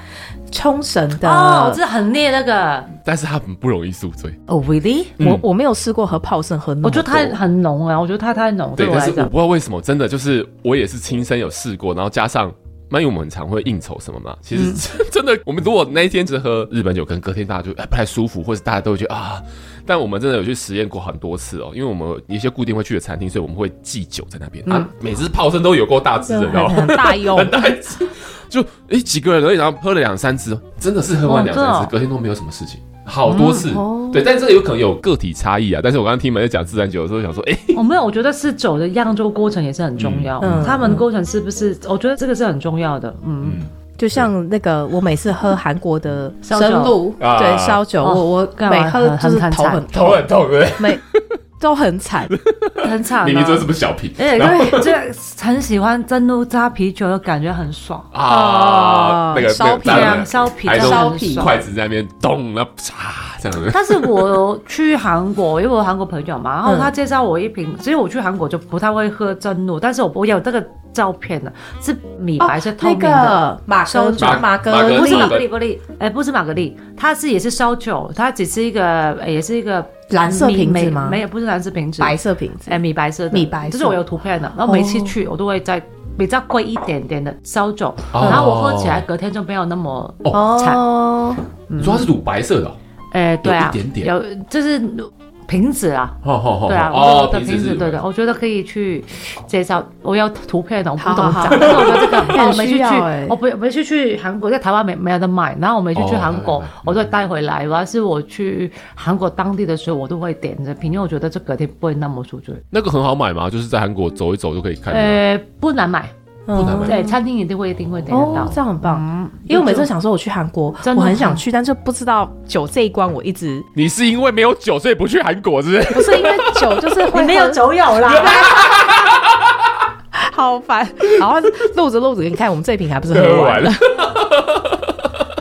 冲绳的哦，这很烈那个。但是它很不容易宿醉。哦，really？我我没有试过喝泡盛喝，我觉得它很浓啊，我觉得它太浓。对，但是我不知道为什么，真的就是我也是亲身有试过，然后加上，因为我们很常会应酬什么嘛，其实 [laughs] 真的，我们如果那一天只喝日本酒，可能隔天大家就不太舒服，或者大家都会觉得啊。但我们真的有去实验过很多次哦，因为我们有一些固定会去的餐厅，所以我们会寄酒在那边、嗯、啊。每次泡声都有够大支的，然后很大用，[laughs] 很大支，就哎、欸、几个人而已，然后喝了两三支，真的是喝完两三支，哦、隔天都没有什么事情，好多次。嗯哦、对，但这个有可能有个体差异啊。但是我刚刚听你们在讲自然酒的时候，想说，哎、欸，我没有，我觉得是酒的酿造过程也是很重要，嗯，他们的过程是不是？我觉得这个是很重要的，嗯。嗯。就像那个，我每次喝韩国的生露，对烧酒，我我每喝就是头很头很痛，对，每都很惨，很惨。明明这是不是小品？哎，对，就很喜欢真露扎啤酒的感觉很爽啊。那个烧啤啊，烧啤，烧啤，筷子在那边咚，那嚓这样子。但是我去韩国，因为我有韩国朋友嘛，然后他介绍我一瓶，其实我去韩国就不太会喝真露，但是我我有这个。照片的？是米白色透明的马烧酒，马格不是马格利不利，哎，不是马格利，它是也是烧酒，它只是一个，也是一个蓝色瓶子吗？没有，不是蓝色瓶子，白色瓶子，哎，米白色的，米白，就是我有图片的。然后每次去，我都会在比较贵一点点的烧酒，然后我喝起来隔天就没有那么惨。你说它是乳白色的？哎，对啊，一点点，有就是。瓶子啊，对啊，我的瓶子，对的，我觉得可以去介绍。我要图片的，我不懂讲。但是 [laughs] 我觉得这个，[laughs] 我没去去，我不没去去韩国，在台湾没没有得买。然后我没去去韩国，我就带回来。主要是我去韩国当地的时候，我都会点着瓶，因为我觉得这隔天不会那么宿醉。那个很好买吗？就是在韩国走一走就可以看。呃，不难买。对，餐厅一定会一定会点得到，这样很棒。因为我每次想说我去韩国，我很想去，但是不知道酒这一关，我一直。你是因为没有酒，所以不去韩国，是不是？不是因为酒，就是你没有酒友啦。[laughs] 好烦。然后录着录着，你看我们这瓶还不是喝完了？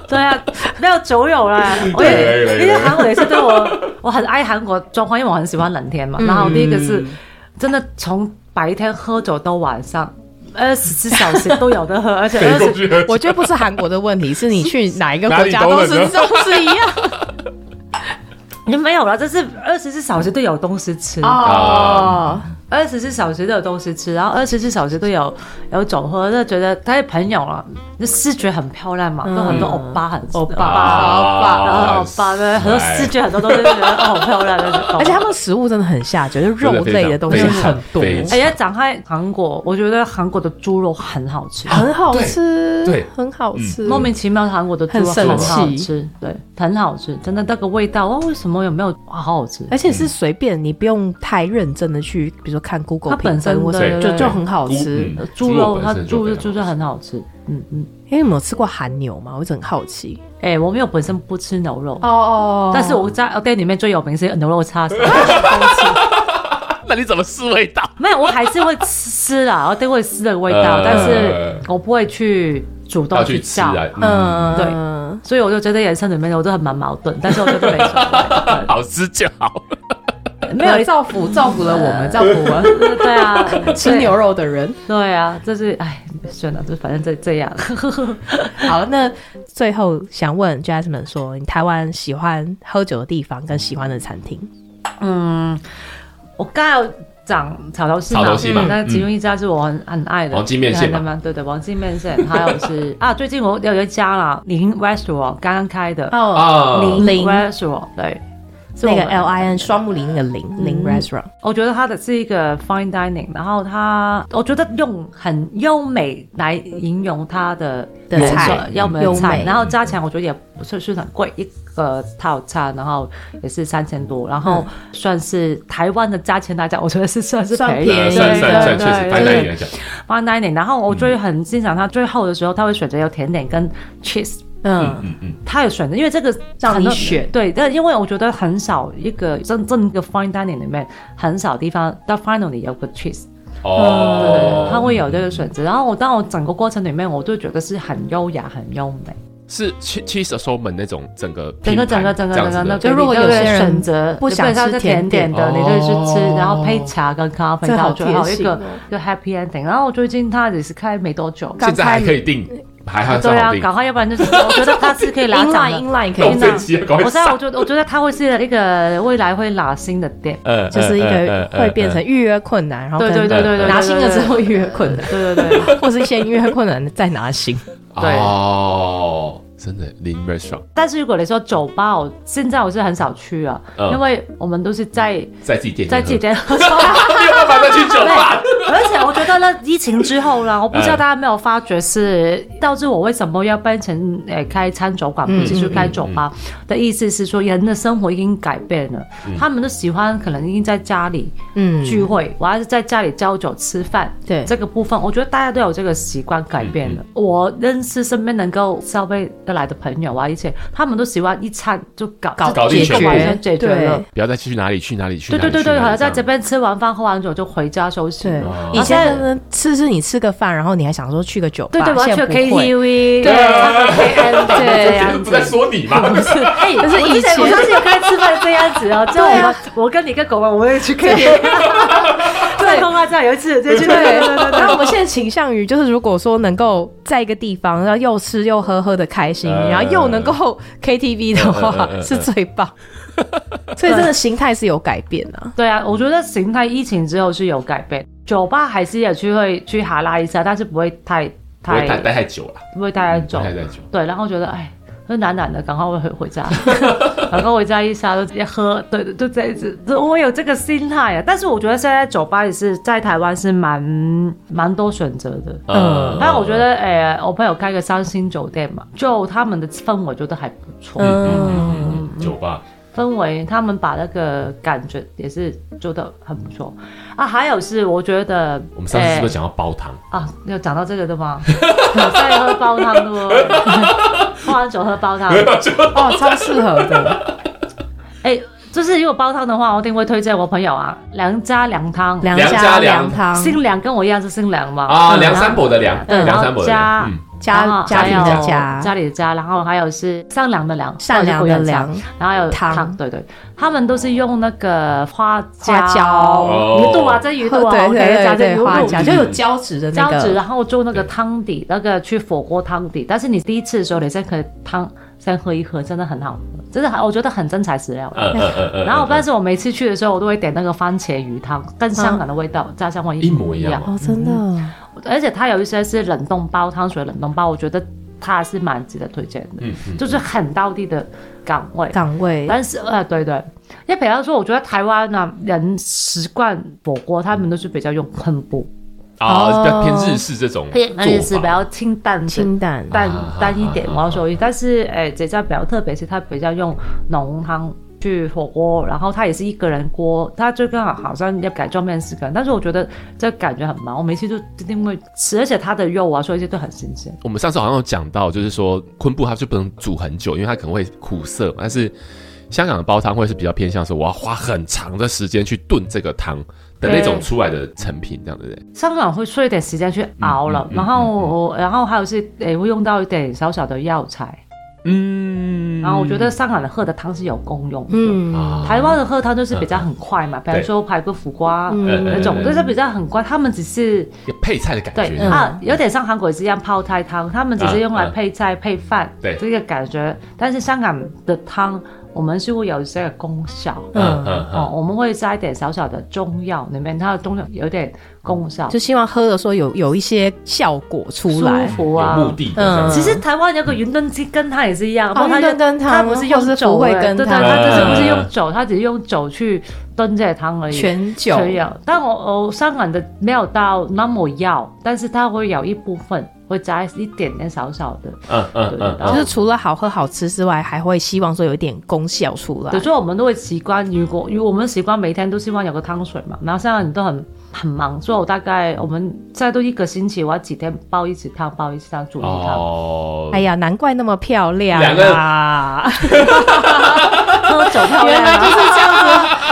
对啊，没有酒友啦。对，因为韩国也是对我，我很爱韩国状况，因为我很喜欢冷天嘛。然后第一个是真的从白天喝酒到晚上。二十四小时都有的喝，[laughs] 而且二十，我觉得不是韩国的问题，是你去哪一个国家都是都是一样。你 [laughs] 没有了，这是二十四小时都有东西吃哦。二十四小时都有东西吃，然后二十四小时都有有酒喝，就觉得他是朋友了。那视觉很漂亮嘛，都很多欧巴，很欧巴，欧巴，然后欧巴的很多视觉很多东西，觉得哦好漂亮。而且他们食物真的很下酒，就肉类的东西很多。而且讲开韩国，我觉得韩国的猪肉很好吃，很好吃，对，很好吃。莫名其妙，韩国的猪肉很好吃，对，很好吃，真的那个味道，哦，为什么有没有好好吃？而且是随便，你不用太认真的去，比如说。看 Google，它本身就就很好吃，猪肉它猪肉猪肉很好吃，嗯嗯，哎，你有没有吃过韩牛嘛？我一直很好奇。哎，我没有本身不吃牛肉哦哦，但是我在店里面最有名是牛肉叉烧。[laughs] 那你怎么试味道？没有，我还是会吃啦，我都会吃的味道，但是我不会去主动去吃啊。嗯，对，所以我就觉得人生里面我都很蛮矛盾，但是我觉得没什么，好吃就好。[laughs] 没有造福，造福了我们，造福我们。[laughs] 对啊，吃牛肉的人。对啊，这是哎，算了，就反正这这样。[laughs] 好，那最后想问 Jasmine 说，你台湾喜欢喝酒的地方跟喜欢的餐厅？嗯，我刚要讲草头戏嘛，草头戏嘛，那其中一家是我很很爱的。王金面线嘛，对对，王金面线，还有是啊，最近我有一家啦，林 Restaurant 刚刚开的。哦，林 Restaurant 对。那个 L I N 双木林那个林林 restaurant，我觉得它的是一个 fine dining，然后它我觉得用很优美来形容它的的菜，优美菜，然后价钱我觉得也不是是很贵，一个套餐然后也是三千多，然后算是台湾的价钱来讲，我觉得是算是便宜，算算算确实 fine dining，fine dining，然后我最很欣赏它最后的时候，他会选择有甜点跟 cheese。嗯嗯嗯，他有选择，因为这个让你选，对，但因为我觉得很少一个真正一个 fine dining 里面很少地方到 finally 有个 cheese，哦，对对对，他会有这个选择。然后我当我整个过程里面，我就觉得是很优雅、很优美，是 cheese assortment 那种整个整个整个整个整个那就如果有些人选择不想吃甜点的，你就去吃，然后配茶跟咖啡，然后最好一个一个 happy ending。然后我最近他也是开没多久，现在还可以订。还好对啊，赶快，要不然就是我觉得它是可以 [laughs] 拉长的，inline 可以拉。我知道，我觉得我觉得它会是一个未来会拉新的店，呃，就是一个会变成预约困难，然后对对对对拿新的之后预约困难，对对对，或是先预约困难再拿新，对哦。真的林 restaurant，但是如果你说酒吧，我现在我是很少去啊，因为我们都是在在自己店，在自己店，没办法再去酒吧。而且我觉得那，疫情之后呢，我不知道大家没有发觉是导致我为什么要变成诶开餐酒馆，不是去开酒吧的意思是说，人的生活已经改变了，他们都喜欢可能已经在家里嗯聚会，我还是在家里交酒吃饭，对这个部分，我觉得大家都有这个习惯改变了。我认识身边能够消费得。来的朋友啊，一切他们都喜欢一餐就搞搞搞定全，解决了，不要再去哪里去哪里去。对对对对，好像在这边吃完饭喝完酒就回家休息。以前吃是你吃个饭，然后你还想说去个酒吧，对对，我要去 KTV，对对，这 [laughs] 不在说你嘛？不是，哎，可是以前。我相信有开吃饭这样子哦，[laughs] 就我我跟你跟狗王，我们也去 KTV。[laughs] 对，空啊，这样有一次，对对对。[laughs] 然后我们现在倾向于就是，如果说能够在一个地方，然后又吃又喝，喝的开心。然后又能够 [laughs] KTV 的话是最棒，[laughs] 所以这个形态是有改变的。对啊，我觉得形态疫情之后是有改变，酒吧还是有去会去哈拉一下，但是不会太太待太久了，不会待太久，待太久。对，然后觉得哎。就懒懒的，赶快回回家，[laughs] 赶快回家一下就直接喝，对对，就这样子。我有这个心态啊，但是我觉得现在酒吧也是在台湾是蛮蛮多选择的。嗯，但我觉得，哎、欸，我朋友开个三星酒店嘛，就他们的氛围觉得还不错。嗯，酒吧。氛围，他们把那个感觉也是做的很不错啊。还有是，我觉得我们上次是不是讲到煲汤啊？有讲到这个的吗？[laughs] 在喝煲汤的哦，喝完酒喝煲汤哦，超适合的。[laughs] 哎，就是如果煲汤的话，我一定会推荐我朋友啊，梁家梁汤，梁家梁汤，姓梁跟我一样是姓梁嘛？啊，梁山伯的梁，梁山伯的梁。家家里的家，家里的家，然后还有是善良的良，善良的良，然后还有汤，对对，他们都是用那个花椒鱼肚啊，这鱼肚啊，[laughs] 对对对，花椒就有胶质的胶质，然后做那个汤底，那个去火锅汤底。但是你第一次的时候，你先可以汤先喝一喝，真的很好喝，真的很，我觉得很真材实料。然后，但是我每次去的时候，我都会点那个番茄鱼汤，跟香港的味道，家乡味一模一样哦，真的。而且它有一些是冷冻包汤水冷冻包，我觉得它是蛮值得推荐的，嗯嗯，就是很道地的岗位。岗位。但是呃，对对，因为比方说，我觉得台湾呢人习惯火锅，他们都是比较用昆布，啊，比较偏日式这种，偏日式比较清淡清淡。淡淡一点，我要说，但是诶，这家比较特别是它比较用浓汤。去火锅，然后他也是一个人锅，他就刚好好像要改装面四个人，但是我觉得这感觉很忙，我每次就一定会吃，而且他的肉啊，所以一些都很新鲜。我们上次好像有讲到，就是说昆布它就不能煮很久，因为它可能会苦涩，但是香港的煲汤会是比较偏向说我要花很长的时间去炖这个汤的那种出来的成品，这样对不对？香港会需要一点时间去熬了，嗯嗯嗯嗯、然后我然后还有是诶会用到一点小小的药材。嗯，然后我觉得香港的喝的汤是有功用的，嗯，台湾的喝汤就是比较很快嘛，比如说排骨苦瓜那种，就是比较很快。他们只是有配菜的感觉，对啊，有点像韩国也是一样泡菜汤，他们只是用来配菜配饭，对。这个感觉。但是香港的汤。我们是会有一些功效，嗯嗯哦，我们会加一点小小的中药里面，它的中药有点功效，就希望喝的时候有有一些效果出来，舒服啊，目的。嗯，其实台湾有个云吞鸡羹它也是一样，云吞羹汤它不是用酒对对，它就是不是用酒，它只是用酒去炖这汤而已，全酒。但我我香港的没有到那么要，但是它会有一部分。会加一点点小小的，嗯嗯嗯，就是除了好喝好吃之外，还会希望说有一点功效出来。所以我们都会习惯，如果如果我们习惯每天都希望有个汤水嘛，然后现在你都很很忙，所以我大概我们现在都一个星期，我要几天煲一次汤，煲一次汤，煮一汤。哎呀，难怪那么漂亮啊！喝酒漂亮，原来就是这样子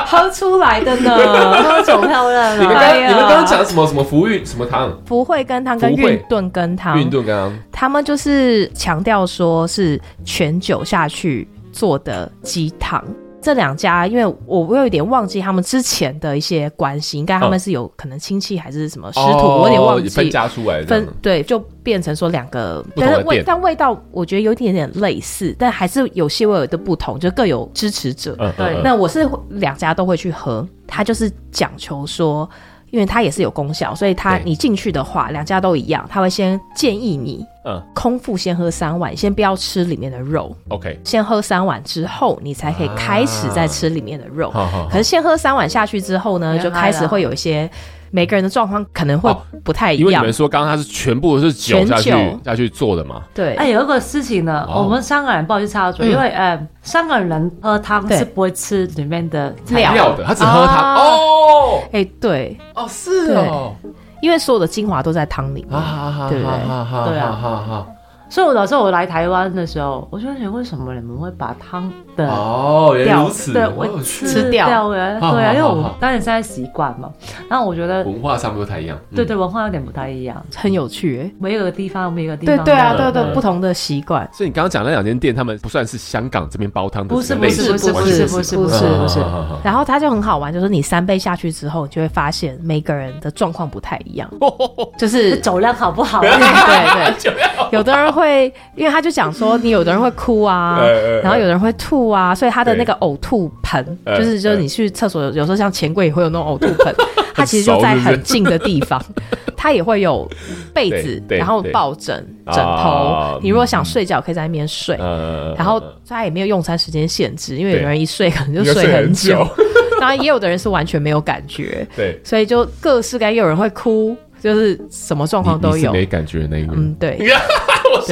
喝出来的呢。喝酒漂亮，你们刚你们刚刚讲什么什么福运什么汤？福慧羹汤跟运炖羹汤。运炖羹汤，他们就是强调说是全酒下去做的鸡汤。这两家，因为我我有一点忘记他们之前的一些关系，应该他们是有可能亲戚还是什么师徒，哦、我有点忘记。分家出来的，分对，就变成说两个，但是味但味道我觉得有一点点类似，但还是有些微微的不同，就各有支持者。嗯、对，那我是两家都会去喝，他就是讲求说。因为它也是有功效，所以它你进去的话，两家都一样，他会先建议你，嗯，空腹先喝三碗，先不要吃里面的肉，OK，先喝三碗之后，你才可以开始再吃里面的肉。可是先喝三碗下去之后呢，就开始会有一些。每个人的状况可能会不太一样，因为你们说刚刚他是全部是酒下去下去做的嘛？对。哎，有一个事情呢，我们香港人不好意思插嘴，因为呃，香港人喝汤是不会吃里面的料的，他只喝汤。哦。哎，对，哦是哦，因为所有的精华都在汤里面，对不对？对啊。所以，我老时候我来台湾的时候，我就想为什么你们会把汤的哦，原来如此，对，我吃掉了，对啊，因为我们当然现在习惯嘛。然后我觉得文化上不太一样，对对，文化有点不太一样，很有趣。每一个地方，每一个地方，对对啊，对对，不同的习惯。所以你刚刚讲那两间店，他们不算是香港这边煲汤的，不是不是不是不是不是不是。不是。然后它就很好玩，就是你三杯下去之后，就会发现每个人的状况不太一样，[laughs] 就是酒量好不好？对对，[laughs] 有的人会因为他。就讲说，你有的人会哭啊，[laughs] 然后有的人会吐啊，所以他的那个呕吐盆，就是就是你去厕所有时候像钱柜也会有那种呕吐盆，[laughs] 他其实就在很近的地方，他 [laughs] 也会有被子，然后抱枕、枕头，你如果想睡觉可以在那边睡，然后他也没有用餐时间限制，因为有的人一睡可能就睡很久，当然也有的人是完全没有感觉，对，所以就各式各样，有人会哭，就是什么状况都有，没感觉那个，嗯，对。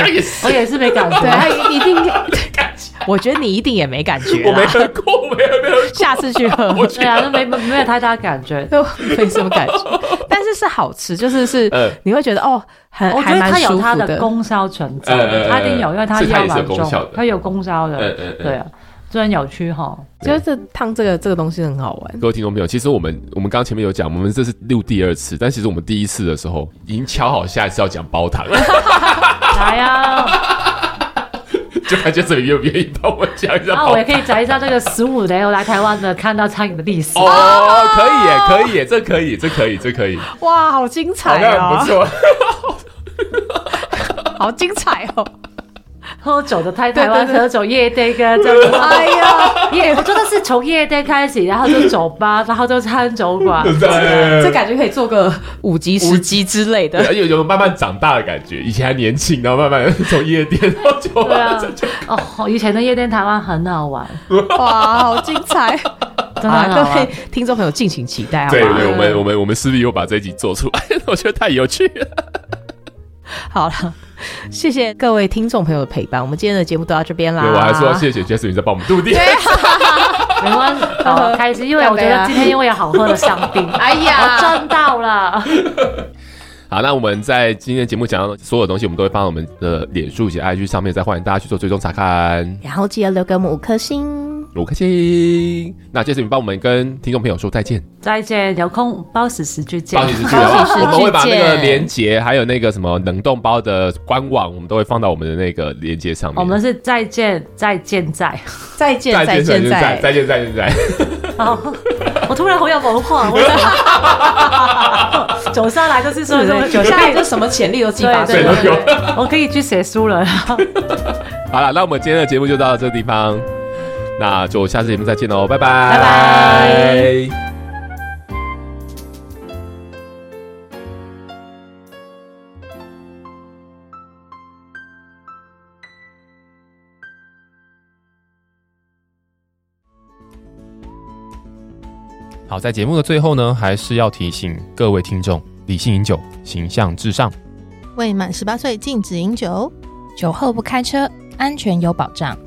我也是，我也是没感觉。对，他一 [laughs] 定没感觉。我觉得你一定也没感觉。我没喝过，没有没有。下次去喝。对啊，都没没有太大感觉，[laughs] 都没什么感觉。但是是好吃，就是是，你会觉得哦，很还蛮舒服的。它的功效存在，它一定有，因为它药蛮重，它有功效的。对啊，虽然有趣哈。就是这汤这个这个东西很好玩。各位听众朋友，其实我们我们刚刚前面有讲，我们这是录第二次，但其实我们第一次的时候已经敲好下一次要讲煲汤了。[laughs] 来啊！[laughs] 就看这里愿不愿意帮我讲一下。啊，我也可以讲一下这个十五年我来台湾的看到餐饮的历史。哦，可以耶，可以耶，这可以，这可以，这可以。哇，好精彩啊！不错，[laughs] 好精彩哦。喝酒的台台湾喝酒夜店跟这样，[laughs] 哎呀，夜我真的是从夜店开始，然后就酒吧，然后就餐酒馆，[laughs] 这感觉可以做个五级十级之类的，而且有慢慢长大的感觉。以前还年轻，然后慢慢从夜店到酒吧，哦，以前的夜店台湾很好玩，哇，好精彩！各位听众朋友敬请期待啊！对对，我们我们我们势必又把这一集做出来，[laughs] 我觉得太有趣了。好了。[laughs] 谢谢各位听众朋友的陪伴，我们今天的节目都到这边啦。对，我还说谢谢 Jasmine 在帮我们度电。[laughs] 没关系，好开心，因为我觉得今天因为有好喝的香槟，[laughs] 哎呀，赚到了。好，那我们在今天节目讲到的所有东西，我们都会放在我们的脸书以及 IG 上面，再欢迎大家去做追踪查看。然后记得留给我们五颗星，五颗星。那接着你帮我们跟听众朋友说再见，再见，有空包时时去见，包时时去，[laughs] 我们会把那个连接，还有那个什么冷冻包的官网，我们都会放到我们的那个连接上面。我们是再见，再见在，[laughs] 再见，再见，再见，再见，再见，再见。好，我突然好有文化，我 [laughs] 走上来就是说。酒下来就什么潜力都激发出来，我可以去写书了。好了，那我们今天的节目就到这个地方，那就下次节目再见喽，拜拜，拜拜。好，在节目的最后呢，还是要提醒各位听众。理性饮酒，形象至上。未满十八岁禁止饮酒，酒后不开车，安全有保障。